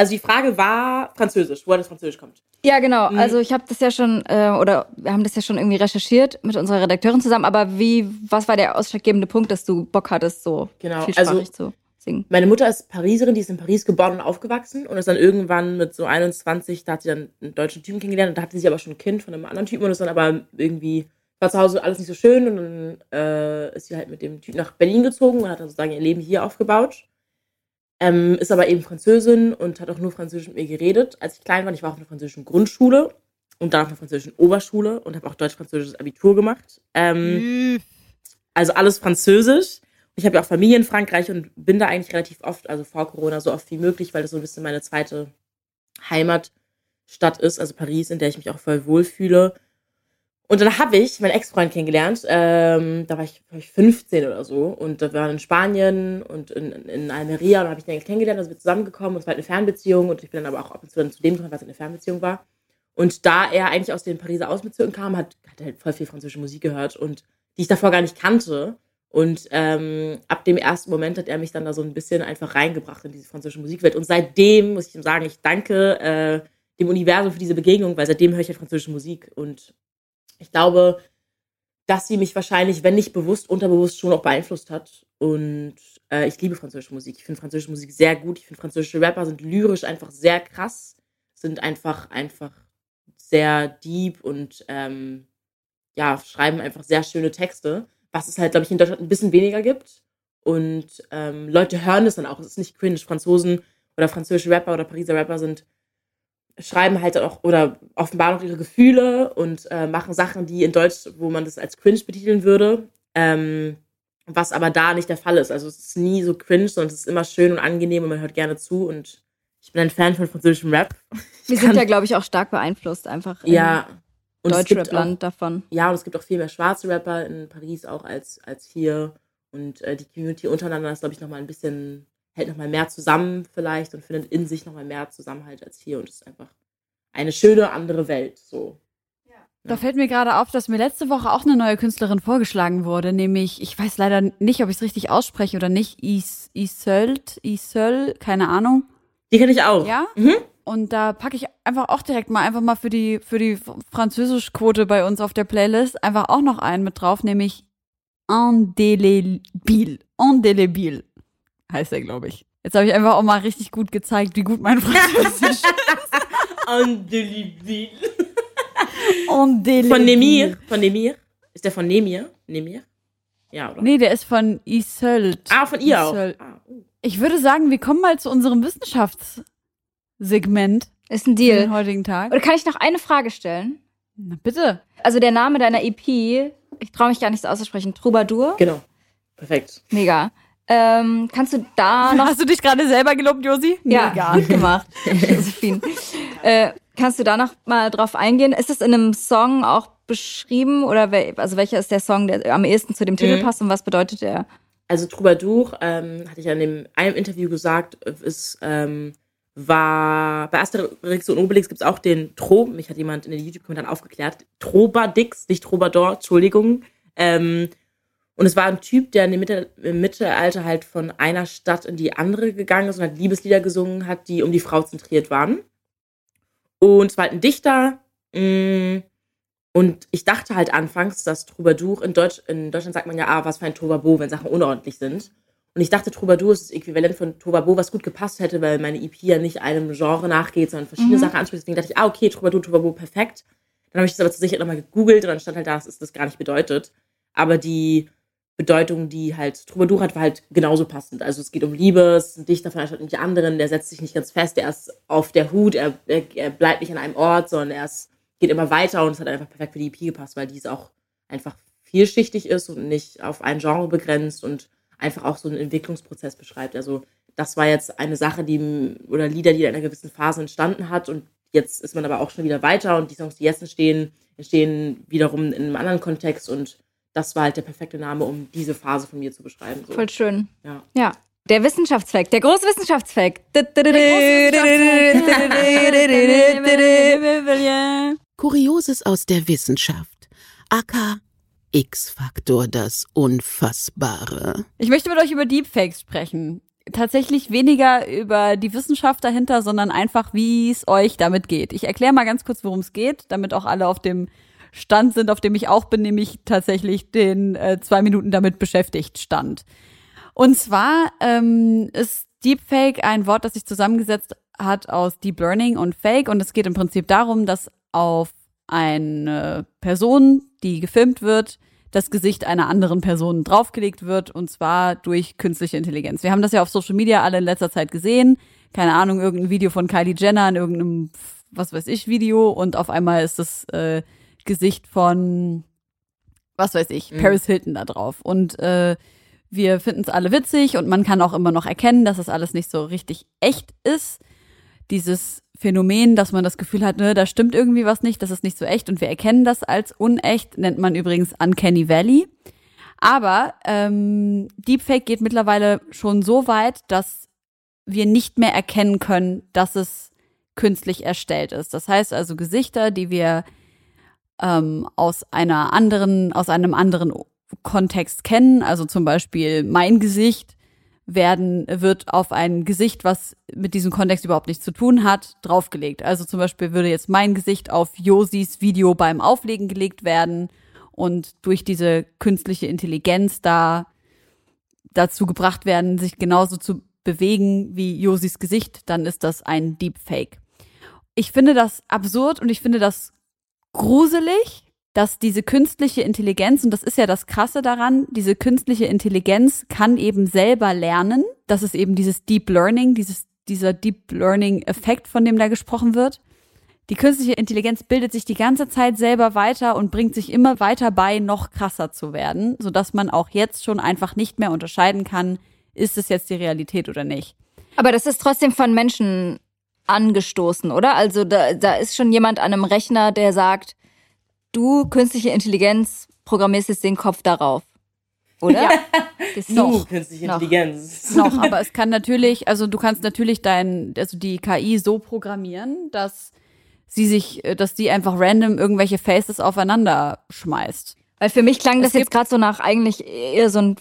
Also die Frage war Französisch, woher das Französisch kommt. Ja, genau. Mhm. Also ich habe das ja schon, äh, oder wir haben das ja schon irgendwie recherchiert mit unserer Redakteurin zusammen. Aber wie, was war der ausschlaggebende Punkt, dass du Bock hattest, so Genau, vielsprachig also- zu singen? Meine Mutter ist Pariserin, die ist in Paris geboren und aufgewachsen und ist dann irgendwann mit so 21, da hat sie dann einen deutschen Typen kennengelernt und da hatte sie aber schon ein Kind von einem anderen Typen und ist dann aber irgendwie, war zu Hause alles nicht so schön und dann äh, ist sie halt mit dem Typ nach Berlin gezogen und hat dann sozusagen ihr Leben hier aufgebaut. Ähm, ist aber eben Französin und hat auch nur Französisch mit mir geredet. Als ich klein war, ich war auf einer französischen Grundschule und dann auf einer französischen Oberschule und habe auch deutsch-französisches Abitur gemacht. Ähm, also alles Französisch. Ich habe ja auch Familie in Frankreich und bin da eigentlich relativ oft, also vor Corona, so oft wie möglich, weil das so ein bisschen meine zweite Heimatstadt ist, also Paris, in der ich mich auch voll wohlfühle. Und dann habe ich meinen Ex-Freund kennengelernt. Ähm, da war ich, war ich 15 oder so. Und da waren in Spanien und in, in Almeria. Und da habe ich den kennengelernt. Sind wir zusammengekommen. Es war halt eine Fernbeziehung. Und ich bin dann aber auch ab und zu dann zu dem gekommen, weil es eine Fernbeziehung war. Und da er eigentlich aus den Pariser Außenbezirken kam, hat, hat er halt voll viel französische Musik gehört. Und die ich davor gar nicht kannte. Und ähm, ab dem ersten Moment hat er mich dann da so ein bisschen einfach reingebracht in diese französische Musikwelt. Und seitdem muss ich ihm sagen, ich danke äh, dem Universum für diese Begegnung, weil seitdem höre ich halt französische Musik. Und ich glaube, dass sie mich wahrscheinlich, wenn nicht bewusst, unterbewusst schon auch beeinflusst hat. Und äh, ich liebe französische Musik. Ich finde französische Musik sehr gut. Ich finde französische Rapper sind lyrisch einfach sehr krass, sind einfach, einfach sehr deep und ähm, ja, schreiben einfach sehr schöne Texte, was es halt, glaube ich, in Deutschland ein bisschen weniger gibt. Und ähm, Leute hören das dann auch. Es ist nicht cringe. Franzosen oder französische Rapper oder Pariser Rapper sind schreiben halt auch oder offenbaren auch ihre Gefühle und äh, machen Sachen, die in Deutsch, wo man das als cringe betiteln würde, ähm, was aber da nicht der Fall ist. Also es ist nie so cringe, sondern es ist immer schön und angenehm und man hört gerne zu und ich bin ein Fan von französischem Rap. Wir sind ja, glaube ich, auch stark beeinflusst, einfach Ja. Und Deutschrap-Land davon. ja, und es gibt auch viel mehr schwarze Rapper in Paris auch als, als hier. Und äh, die Community untereinander ist, glaube ich, nochmal ein bisschen, hält nochmal mehr zusammen vielleicht und findet in sich nochmal mehr Zusammenhalt als hier. Und es ist einfach eine schöne andere Welt. So. Da fällt mir gerade auf, dass mir letzte Woche auch eine neue Künstlerin vorgeschlagen wurde, nämlich, ich weiß leider nicht, ob ich es richtig ausspreche oder nicht, Is, Isöld, Isöl, keine Ahnung. Die kenne ich auch. Ja? Mhm. Und da packe ich einfach auch direkt mal einfach mal für die, für die Französischquote bei uns auf der Playlist einfach auch noch einen mit drauf, nämlich Indélébile. Indélébile heißt er, glaube ich. Jetzt habe ich einfach auch mal richtig gut gezeigt, wie gut mein Französisch ist. Von Nemir. Von Nemir. Ist der von Nemir? Nemir? Ja, oder? Nee, der ist von Isöld. Ah, von ihr auch. Isöld. Ah, uh. Ich würde sagen, wir kommen mal zu unserem Wissenschaftssegment Ist ein für Deal. den heutigen Tag. Oder kann ich noch eine Frage stellen? Na bitte. Also der Name deiner EP, ich traue mich gar nicht so auszusprechen, Troubadour. Genau. Perfekt. Mega. Ähm, kannst du da noch Hast du dich gerade selber gelobt, Josi? Ja, Mega. gut gemacht. Josephine. Äh, kannst du da noch mal drauf eingehen? Ist es in einem Song auch beschrieben oder wel also welcher ist der Song, der am ehesten zu dem Titel Mhm. passt und was bedeutet der? Also Troubadour, ähm, hatte ich ja in dem, einem Interview gesagt, ist, ähm, war, bei Asterix und Obelix gibt es auch den Tro, mich hat jemand in den YouTube-Kommentaren aufgeklärt, Trobadix, nicht Troubadour, Entschuldigung. Ähm, und es war ein Typ, der in dem Mitte, im Mittelalter halt von einer Stadt in die andere gegangen ist und halt Liebeslieder gesungen hat, die um die Frau zentriert waren. Und es war halt ein Dichter. Mh, und ich dachte halt anfangs, dass Troubadour in, Deutsch, in Deutschland sagt man ja, ah, was für ein Troubadour, wenn Sachen unordentlich sind. Und ich dachte, Troubadour ist das Äquivalent von Troubadour, was gut gepasst hätte, weil meine EP ja nicht einem Genre nachgeht, sondern verschiedene Sachen anspricht. Deswegen dachte ich, ah, okay, Troubadour, Troubadour, perfekt. Dann habe ich das aber zur Sicherheit nochmal gegoogelt und dann stand halt da, dass es das gar nicht bedeutet. Aber die Bedeutung, die halt Troubadour hat, war halt genauso passend. Also es geht um Liebe, es ist ein Dichter und die anderen, der setzt sich nicht ganz fest, er ist auf der Hut, er, er, er bleibt nicht an einem Ort, sondern er ist, geht immer weiter und es hat einfach perfekt für die EP gepasst, weil die ist auch einfach vielschichtig ist und nicht auf ein Genre begrenzt und einfach auch so einen Entwicklungsprozess beschreibt. Also das war jetzt eine Sache, die oder Lieder, die in einer gewissen Phase entstanden hat und jetzt ist man aber auch schon wieder weiter und die Songs, die jetzt entstehen, entstehen wiederum in einem anderen Kontext und das war halt der perfekte Name, um diese Phase von mir zu beschreiben. So. Voll schön. Ja. Ja. Der Wissenschaftsfact, der große Wissenschaftsfact. Kurioses aus der Wissenschaft. aka X-Faktor, das Unfassbare. Ich möchte mit euch über Deepfakes sprechen. Tatsächlich weniger über die Wissenschaft dahinter, sondern einfach, wie es euch damit geht. Ich erkläre mal ganz kurz, worum es geht, damit auch alle auf dem Stand sind, auf dem ich auch bin, nämlich tatsächlich den äh, zwei Minuten damit beschäftigt stand. Und zwar ähm, ist Deepfake ein Wort, das sich zusammengesetzt hat aus Deep Learning und Fake. Und es geht im Prinzip darum, dass auf eine Person, die gefilmt wird, das Gesicht einer anderen Person draufgelegt wird und zwar durch künstliche Intelligenz. Wir haben das ja auf Social Media alle in letzter Zeit gesehen. Keine Ahnung, irgendein Video von Kylie Jenner in irgendeinem, was weiß ich, Video und auf einmal ist das äh, Gesicht von, was weiß ich, mhm. Paris Hilton da drauf. Und äh, wir finden es alle witzig und man kann auch immer noch erkennen, dass das alles nicht so richtig echt ist. Dieses Phänomen, dass man das Gefühl hat, ne, da stimmt irgendwie was nicht, das ist nicht so echt und wir erkennen das als unecht, nennt man übrigens Uncanny Valley. Aber ähm, Deepfake geht mittlerweile schon so weit, dass wir nicht mehr erkennen können, dass es künstlich erstellt ist. Das heißt also Gesichter, die wir ähm, aus einer anderen, aus einem anderen Kontext kennen, also zum Beispiel mein Gesicht werden, wird auf ein Gesicht, was mit diesem Kontext überhaupt nichts zu tun hat, draufgelegt. Also zum Beispiel würde jetzt mein Gesicht auf Josis Video beim Auflegen gelegt werden und durch diese künstliche Intelligenz da dazu gebracht werden, sich genauso zu bewegen wie Josis Gesicht, dann ist das ein Deepfake. Ich finde das absurd und ich finde das gruselig, dass diese künstliche Intelligenz, und das ist ja das Krasse daran, diese künstliche Intelligenz kann eben selber lernen. Das ist eben dieses Deep Learning, dieses, dieser Deep Learning-Effekt, von dem da gesprochen wird. Die künstliche Intelligenz bildet sich die ganze Zeit selber weiter und bringt sich immer weiter bei, noch krasser zu werden, sodass man auch jetzt schon einfach nicht mehr unterscheiden kann, ist es jetzt die Realität oder nicht. Aber das ist trotzdem von Menschen angestoßen, oder? Also da, da ist schon jemand an einem Rechner, der sagt, du, künstliche Intelligenz, programmierst jetzt den Kopf darauf. Oder? Ja. Das noch. künstliche Intelligenz. Noch, aber es kann natürlich, also du kannst natürlich dein, also die KI so programmieren, dass sie sich, dass die einfach random irgendwelche Faces aufeinander schmeißt. Weil für mich klang das jetzt gerade so nach eigentlich eher so ein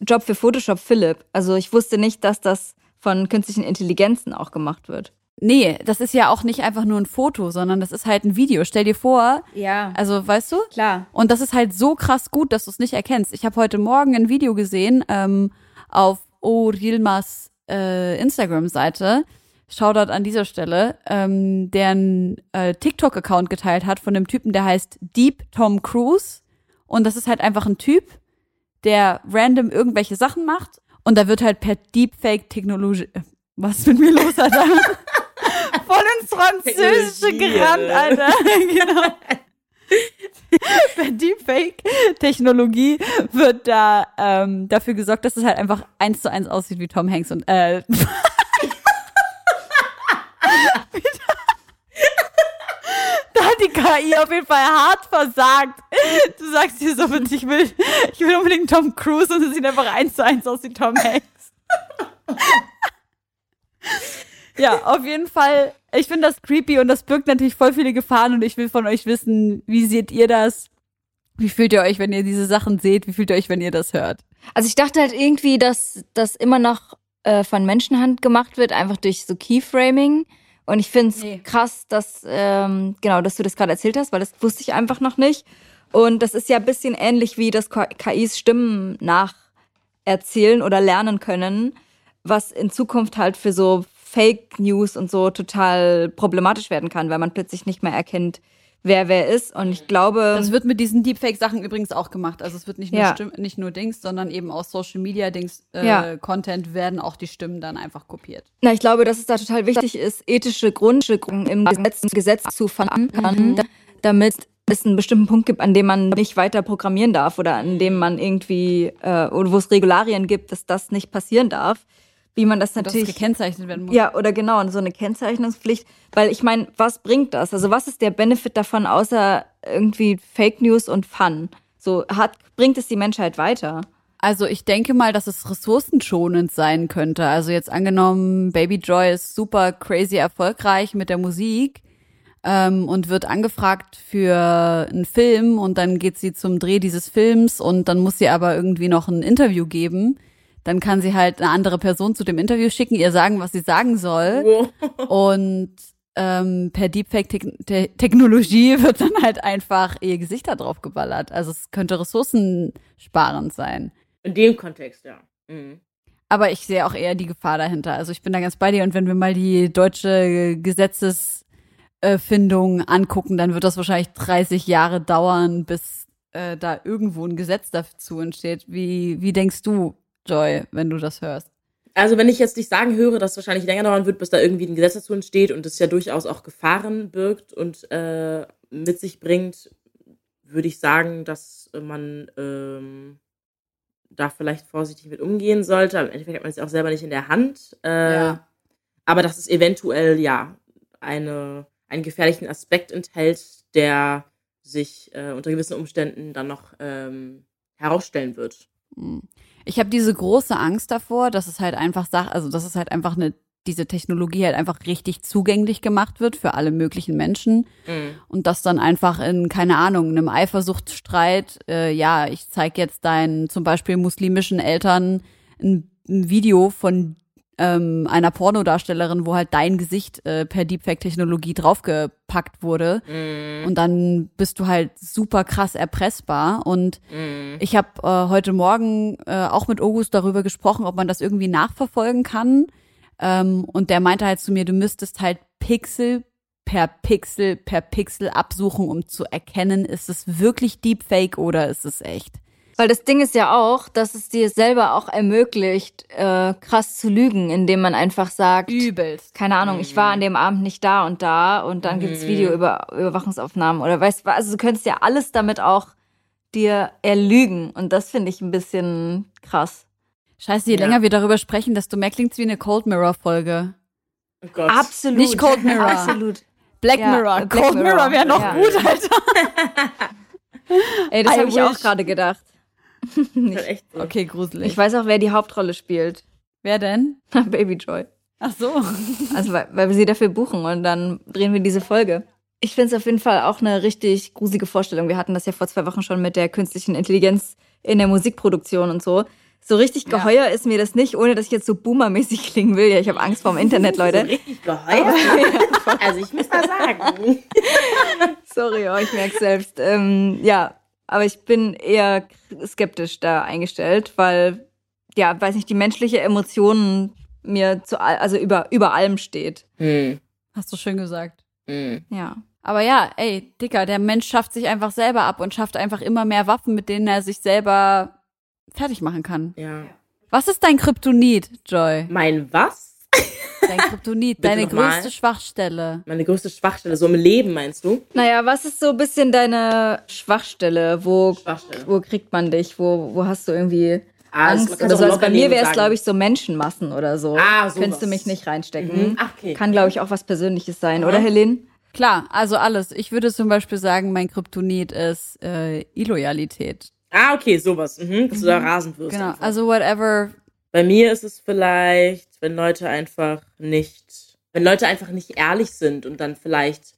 Job für Photoshop Philipp. Also ich wusste nicht, dass das von künstlichen Intelligenzen auch gemacht wird. Nee, das ist ja auch nicht einfach nur ein Foto, sondern das ist halt ein Video. Stell dir vor. Ja. Also, weißt du? Klar. Und das ist halt so krass gut, dass du es nicht erkennst. Ich habe heute Morgen ein Video gesehen ähm, auf Orilmas äh, Instagram-Seite. Shoutout an dieser Stelle, ähm, der einen äh, TikTok-Account geteilt hat von einem Typen, der heißt Deep Tom Cruise. Und das ist halt einfach ein Typ, der random irgendwelche Sachen macht. Und da wird halt per Deepfake-Technologie. Äh, was ist mit mir los, Alter? voll ins Französische gerannt, Alter. genau. Per Deepfake-Technologie wird da ähm, dafür gesorgt, dass es halt einfach eins zu eins aussieht wie Tom Hanks und äh, da hat die KI auf jeden Fall hart versagt. Du sagst dir so, ich will, ich will unbedingt Tom Cruise und es sieht einfach eins zu eins aus wie Tom Hanks. Ja, auf jeden Fall. Ich finde das creepy und das birgt natürlich voll viele Gefahren und ich will von euch wissen, wie seht ihr das? Wie fühlt ihr euch, wenn ihr diese Sachen seht? Wie fühlt ihr euch, wenn ihr das hört? Also ich dachte halt irgendwie, dass das immer noch äh, von Menschenhand gemacht wird, einfach durch so Keyframing. Und ich finde es nee. krass, dass ähm, genau, dass du das gerade erzählt hast, weil das wusste ich einfach noch nicht. Und das ist ja ein bisschen ähnlich wie das KIs Stimmen nacherzählen oder lernen können, was in Zukunft halt für so Fake News und so total problematisch werden kann, weil man plötzlich nicht mehr erkennt, wer wer ist. Und ich glaube. Das wird mit diesen Deepfake-Sachen übrigens auch gemacht. Also es wird nicht nur, ja. Stimm, nicht nur Dings, sondern eben aus Social Media Dings äh, ja. Content werden auch die Stimmen dann einfach kopiert. Na, ich glaube, dass es da total wichtig ist, ethische Grundstückungen im Gesetz, Gesetz zu verankern, mhm. damit es einen bestimmten Punkt gibt, an dem man nicht weiter programmieren darf oder an dem man irgendwie, äh, oder wo es Regularien gibt, dass das nicht passieren darf wie man das natürlich. Dass gekennzeichnet werden muss. Ja, oder genau, so eine Kennzeichnungspflicht. Weil ich meine, was bringt das? Also was ist der Benefit davon, außer irgendwie Fake News und Fun? So hat, bringt es die Menschheit weiter? Also ich denke mal, dass es ressourcenschonend sein könnte. Also jetzt angenommen, Baby Joy ist super crazy erfolgreich mit der Musik ähm, und wird angefragt für einen Film und dann geht sie zum Dreh dieses Films und dann muss sie aber irgendwie noch ein Interview geben. Dann kann sie halt eine andere Person zu dem Interview schicken, ihr sagen, was sie sagen soll. Und ähm, per Deepfake-Technologie wird dann halt einfach ihr Gesicht da drauf geballert. Also es könnte ressourcensparend sein. In dem Kontext, ja. Mhm. Aber ich sehe auch eher die Gefahr dahinter. Also ich bin da ganz bei dir. Und wenn wir mal die deutsche Gesetzesfindung angucken, dann wird das wahrscheinlich 30 Jahre dauern, bis äh, da irgendwo ein Gesetz dazu entsteht. Wie, wie denkst du, Joy, wenn du das hörst? Also wenn ich jetzt nicht sagen höre, dass es wahrscheinlich länger dauern wird, bis da irgendwie ein Gesetz dazu entsteht und es ja durchaus auch Gefahren birgt und äh, mit sich bringt, würde ich sagen, dass man ähm, da vielleicht vorsichtig mit umgehen sollte. Im Endeffekt hat man es ja auch selber nicht in der Hand. Äh, ja. Aber dass es eventuell ja eine, einen gefährlichen Aspekt enthält, der sich äh, unter gewissen Umständen dann noch ähm, herausstellen wird. Ich habe diese große Angst davor, dass es halt einfach sagt, also dass es halt einfach eine diese Technologie halt einfach richtig zugänglich gemacht wird für alle möglichen Menschen mhm. und das dann einfach in keine Ahnung einem Eifersuchtsstreit, äh, ja, ich zeig jetzt deinen zum Beispiel muslimischen Eltern ein, ein Video von ähm, einer Pornodarstellerin, wo halt dein Gesicht äh, per Deepfake-Technologie draufgepackt wurde. Mm. Und dann bist du halt super krass erpressbar. Und mm. ich habe äh, heute Morgen äh, auch mit August darüber gesprochen, ob man das irgendwie nachverfolgen kann. Ähm, und der meinte halt zu mir, du müsstest halt Pixel per Pixel per Pixel absuchen, um zu erkennen, ist es wirklich Deepfake oder ist es echt. Weil das Ding ist ja auch, dass es dir selber auch ermöglicht, äh, krass zu lügen, indem man einfach sagt, übelst. Keine Ahnung, mhm. ich war an dem Abend nicht da und da und dann mhm. gibt's Videoüberwachungsaufnahmen oder weißt du, also du könntest ja alles damit auch dir erlügen und das finde ich ein bisschen krass. Scheiße, je ja. länger wir darüber sprechen, desto mehr klingt's wie eine Cold Mirror Folge. Oh Gott. Absolut. Nicht Cold Mirror. Absolut. Black ja, Mirror. Black Cold Mirror, Mirror wäre noch ja. gut, Alter. Ey, das habe ich auch gerade gedacht. echt so. Okay, gruselig. Ich weiß auch, wer die Hauptrolle spielt. Wer denn? Baby Joy. Ach so. Also, weil, weil wir sie dafür buchen und dann drehen wir diese Folge. Ich finde es auf jeden Fall auch eine richtig gruselige Vorstellung. Wir hatten das ja vor zwei Wochen schon mit der künstlichen Intelligenz in der Musikproduktion und so. So richtig geheuer ja. ist mir das nicht, ohne dass ich jetzt so boomermäßig klingen will. Ja, ich habe Angst vorm Internet, Leute. So richtig geheuer? also ich muss mal sagen. Sorry, oh, ich merke selbst. Ähm, ja, aber ich bin eher skeptisch da eingestellt, weil, ja, weiß nicht, die menschliche Emotionen mir zu, also über, über allem steht. Hm. Hast du schön gesagt. Hm. Ja. Aber ja, ey, Dicker, der Mensch schafft sich einfach selber ab und schafft einfach immer mehr Waffen, mit denen er sich selber fertig machen kann. Ja. Was ist dein Kryptonit, Joy? Mein was? Dein Kryptonit, deine größte mal. Schwachstelle. Meine größte Schwachstelle, so im Leben meinst du? Naja, was ist so ein bisschen deine Schwachstelle? Wo, Schwachstelle. wo kriegt man dich? Wo, wo hast du irgendwie ah, Angst? Oder so? Also bei mir wäre es, glaube ich, so Menschenmassen oder so. Ah, so Könntest du mich nicht reinstecken. Mhm. Ach, okay. Kann, glaube ich, auch was Persönliches sein, mhm. oder Helene? Klar, also alles. Ich würde zum Beispiel sagen, mein Kryptonit ist äh, Illoyalität. Ah, okay, sowas. Mhm, dass mhm. du da mhm. rasend wirst. Genau, einfach. also whatever. Bei mir ist es vielleicht wenn Leute einfach nicht, wenn Leute einfach nicht ehrlich sind und dann vielleicht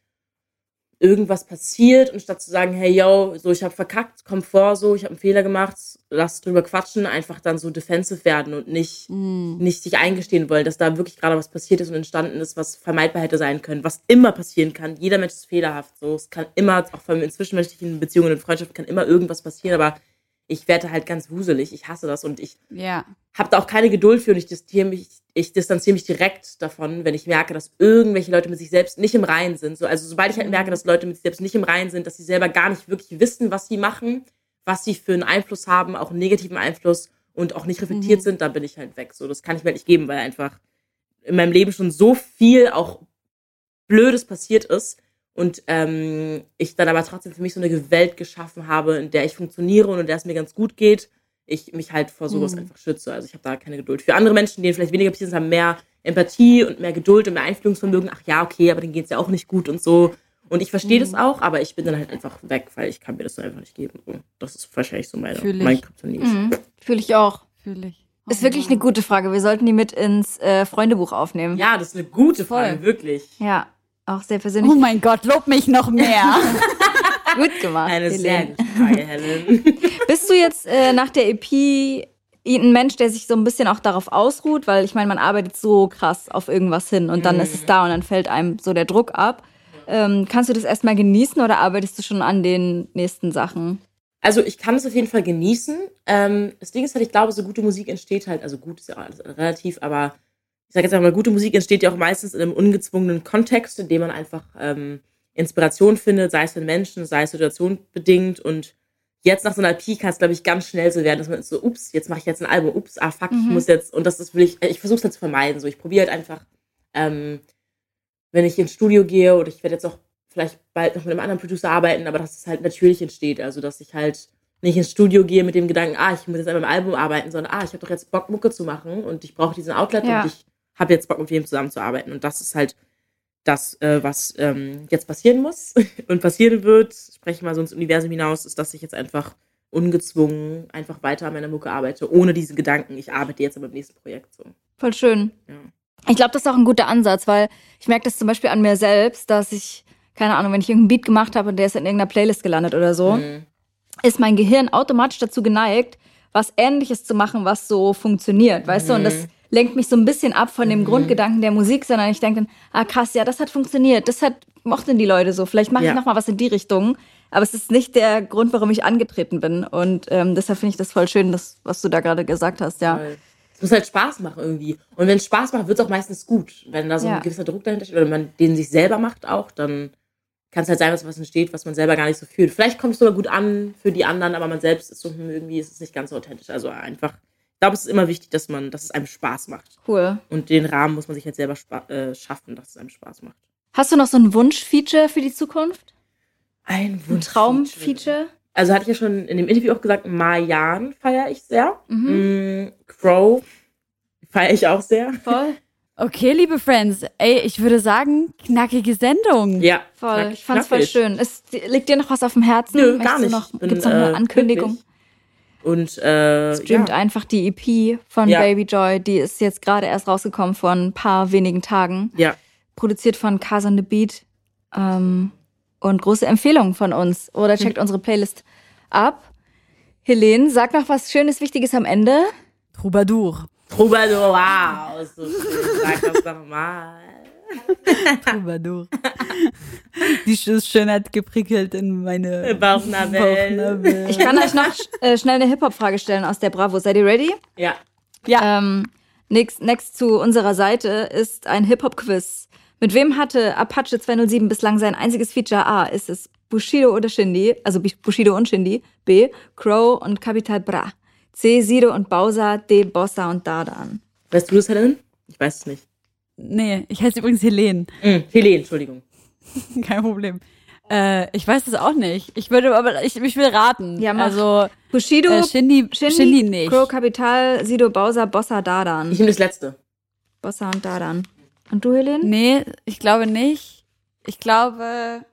irgendwas passiert und statt zu sagen, hey yo, so ich habe verkackt, komm vor, so ich habe einen Fehler gemacht, lass drüber quatschen, einfach dann so defensive werden und nicht mm. nicht sich eingestehen wollen, dass da wirklich gerade was passiert ist und entstanden ist, was vermeidbar hätte sein können, was immer passieren kann. Jeder Mensch ist fehlerhaft, so es kann immer auch vor allem in zwischenmenschlichen Beziehungen und Freundschaften kann immer irgendwas passieren, aber ich werde halt ganz wuselig. Ich hasse das und ich ja. habe da auch keine Geduld für und ich distanziere, mich, ich distanziere mich direkt davon, wenn ich merke, dass irgendwelche Leute mit sich selbst nicht im Reinen sind. So, also sobald ich halt merke, dass Leute mit sich selbst nicht im Reinen sind, dass sie selber gar nicht wirklich wissen, was sie machen, was sie für einen Einfluss haben, auch einen negativen Einfluss und auch nicht reflektiert mhm. sind, dann bin ich halt weg. So, das kann ich mir halt nicht geben, weil einfach in meinem Leben schon so viel auch Blödes passiert ist, und ähm, ich dann aber trotzdem für mich so eine Welt geschaffen habe, in der ich funktioniere und in der es mir ganz gut geht, ich mich halt vor sowas mhm. einfach schütze. Also ich habe da keine Geduld. Für andere Menschen, denen vielleicht weniger passiert ist, haben mehr Empathie und mehr Geduld und mehr Einfühlungsvermögen. Ach ja, okay, aber denen geht es ja auch nicht gut und so. Und ich verstehe das auch, aber ich bin dann halt einfach weg, weil ich kann mir das dann einfach nicht geben. Das ist wahrscheinlich so meine, Fühl ich. mein Kryptonit. Mhm. Fühle ich auch. Fühl ich. Ist wirklich eine gute Frage. Wir sollten die mit ins äh, Freundebuch aufnehmen. Ja, das ist eine gute Voll. Frage, wirklich. Ja, auch sehr persönlich. Oh mein Gott, lob mich noch mehr. Gut gemacht. Eine sehr gute Frage, Helen. Bist du jetzt äh, nach der EP ein Mensch, der sich so ein bisschen auch darauf ausruht? Weil ich meine, man arbeitet so krass auf irgendwas hin und dann ist es da und dann fällt einem so der Druck ab. Ähm, kannst du das erstmal genießen oder arbeitest du schon an den nächsten Sachen? Also ich kann es auf jeden Fall genießen. Ähm, das Ding ist halt, ich glaube, so gute Musik entsteht halt, also gut ist ja alles relativ, aber ich sage jetzt einmal, gute Musik entsteht ja auch meistens in einem ungezwungenen Kontext, in dem man einfach ähm, Inspiration findet, sei es von Menschen, sei es situationbedingt und jetzt nach so einer Peak kann es, glaube ich, ganz schnell so werden, dass man so, ups, jetzt mache ich jetzt ein Album, ups, ah fuck, ich muss jetzt, und das ist will ich, ich versuche es halt zu vermeiden. So, ich probiere halt einfach, ähm, wenn ich ins Studio gehe oder ich werde jetzt auch vielleicht bald noch mit einem anderen Producer arbeiten, aber dass es halt natürlich entsteht. Also, dass ich halt nicht ins Studio gehe mit dem Gedanken, ah, ich muss jetzt an meinem Album arbeiten, sondern ah, ich habe doch jetzt Bock, Mucke zu machen und ich brauche diesen Outlet Ja. und ich habe jetzt Bock, mit wem zusammenzuarbeiten. Und das ist halt das, äh, was ähm, jetzt passieren muss und passieren wird, spreche ich mal so ins Universum hinaus, ist, dass ich jetzt einfach ungezwungen einfach weiter an meiner Mucke arbeite, ohne diesen Gedanken, ich arbeite jetzt an meinem nächsten Projekt. So. Voll schön. Ja. Ich glaube, das ist auch ein guter Ansatz, weil ich merke das zum Beispiel an mir selbst, dass ich, keine Ahnung, wenn ich irgendeinen Beat gemacht habe und der ist in irgendeiner Playlist gelandet oder so, Mhm. ist mein Gehirn automatisch dazu geneigt, was Ähnliches zu machen, was so funktioniert, weißt du? Und das lenkt mich so ein bisschen ab von dem Grundgedanken der Musik, sondern ich denke dann, ah krass, ja, das hat funktioniert, das hat mochten die Leute so, vielleicht mache Ja. ich noch mal was in die Richtung. Aber es ist nicht der Grund, warum ich angetreten bin. Und ähm, deshalb finde ich das voll schön, das, was du da gerade gesagt hast, ja. Es muss halt Spaß machen irgendwie. Und wenn es Spaß macht, wird es auch meistens gut. Wenn da so Ja. ein gewisser Druck dahinter steht oder man den sich selber macht auch, dann kann es halt sein, dass was entsteht, was man selber gar nicht so fühlt. Vielleicht kommt es sogar gut an für die anderen, aber man selbst ist so, hm, irgendwie ist es nicht ganz so authentisch. Also einfach, glaube, es ist immer wichtig, dass man, dass es einem Spaß macht. Cool. Und den Rahmen muss man sich halt selber äh, schaffen, dass es einem Spaß macht. Hast du noch so ein Wunschfeature für die Zukunft? Ein Ein Traumfeature? Also hatte ich ja schon in dem Interview auch gesagt, Marjan feiere ich sehr. Mhm. Mm, Crow feiere ich auch sehr. Voll. Okay, liebe Friends, ey, ich würde sagen, knackige Sendung. Ja, Voll. knackig, Ich fand's voll knackig. schön. Ist, liegt dir noch was auf dem Herzen? Nö, Möchtest gar nicht. Noch, bin, gibt's noch eine äh, Ankündigung? glücklich. Und äh, Streamt ja. einfach die EP von Ja. Baby Joy. Die ist jetzt gerade erst rausgekommen vor ein paar wenigen Tagen. ja, Produziert von Cars on the Beat. Ähm, und große Empfehlung von uns. Oder checkt unsere Playlist ab. Helene, sag noch was Schönes, Wichtiges am Ende. Troubadour. Troubadour, wow, so schön. Sag das doch mal. Troubadour. Die Schönheit geprickelt in meine Bauchnabel. Ich kann euch noch äh, schnell eine Hip-Hop-Frage stellen aus der Bravo. Seid ihr ready? Ja, Ja. Ähm, next, next zu unserer Seite ist ein Hip-Hop-Quiz. Mit wem hatte Apache 207 bislang sein einziges Feature? A. Ist es Bushido oder Shindy? Also Bushido und Shindy. B. Crow und Capital Bra. C. Sido und Bowser. D. Bossa und Dardan. weißt du das, Helen? Ich weiß es nicht. Nee, ich heiße übrigens Helene. Mm, Helene, Entschuldigung. Kein Problem. Äh, ich weiß es auch nicht. Ich würde aber, ich, ich will raten. Ja, mach. Also, Bushido, äh, Shindy, Shindy, Shindy nicht. Crow, Capital, Sido, Bowser, Bossa, Dardan. Ich nehme das letzte. Bossa und Dardan. Und du, Helene? Nee, ich glaube nicht. Ich glaube,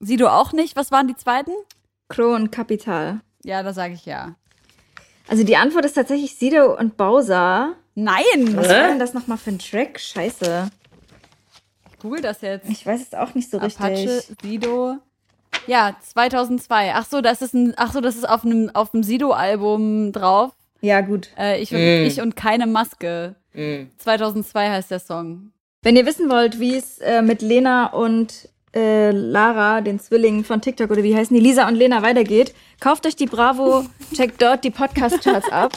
Sido auch nicht. Was waren die zweiten? Crow und Capital. Ja, da sage ich ja. Also die Antwort ist tatsächlich Sido und Bowser. Nein! Was war denn das nochmal für ein Track? Scheiße. Ich google das jetzt. Ich weiß es auch nicht so richtig. Apache, Sido. Ja, 2002. Ach so, das ist ein, ach so, das ist auf einem, auf dem Sido-Album drauf. Ja, gut. Äh, ich, und, Mm. ich und keine Maske. Mm. 2002 heißt der Song. Wenn ihr wissen wollt, wie es äh, mit Lena und äh, Lara, den Zwillingen von TikTok oder wie heißen die, Lisa und Lena weitergeht, kauft euch die Bravo, checkt dort die Podcast-Charts ab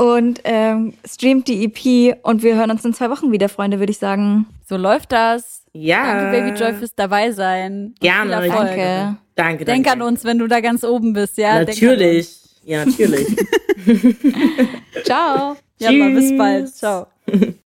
und ähm, streamt die EP und wir hören uns in zwei Wochen wieder, Freunde, würde ich sagen. So läuft das. Ja. Danke, Baby Joy, fürs dabei sein. Gerne. Danke. Danke, danke. Denk an uns, wenn du da ganz oben bist, ja? Natürlich. Ja, natürlich. Ciao. Ja, mal bis bald. Ciao.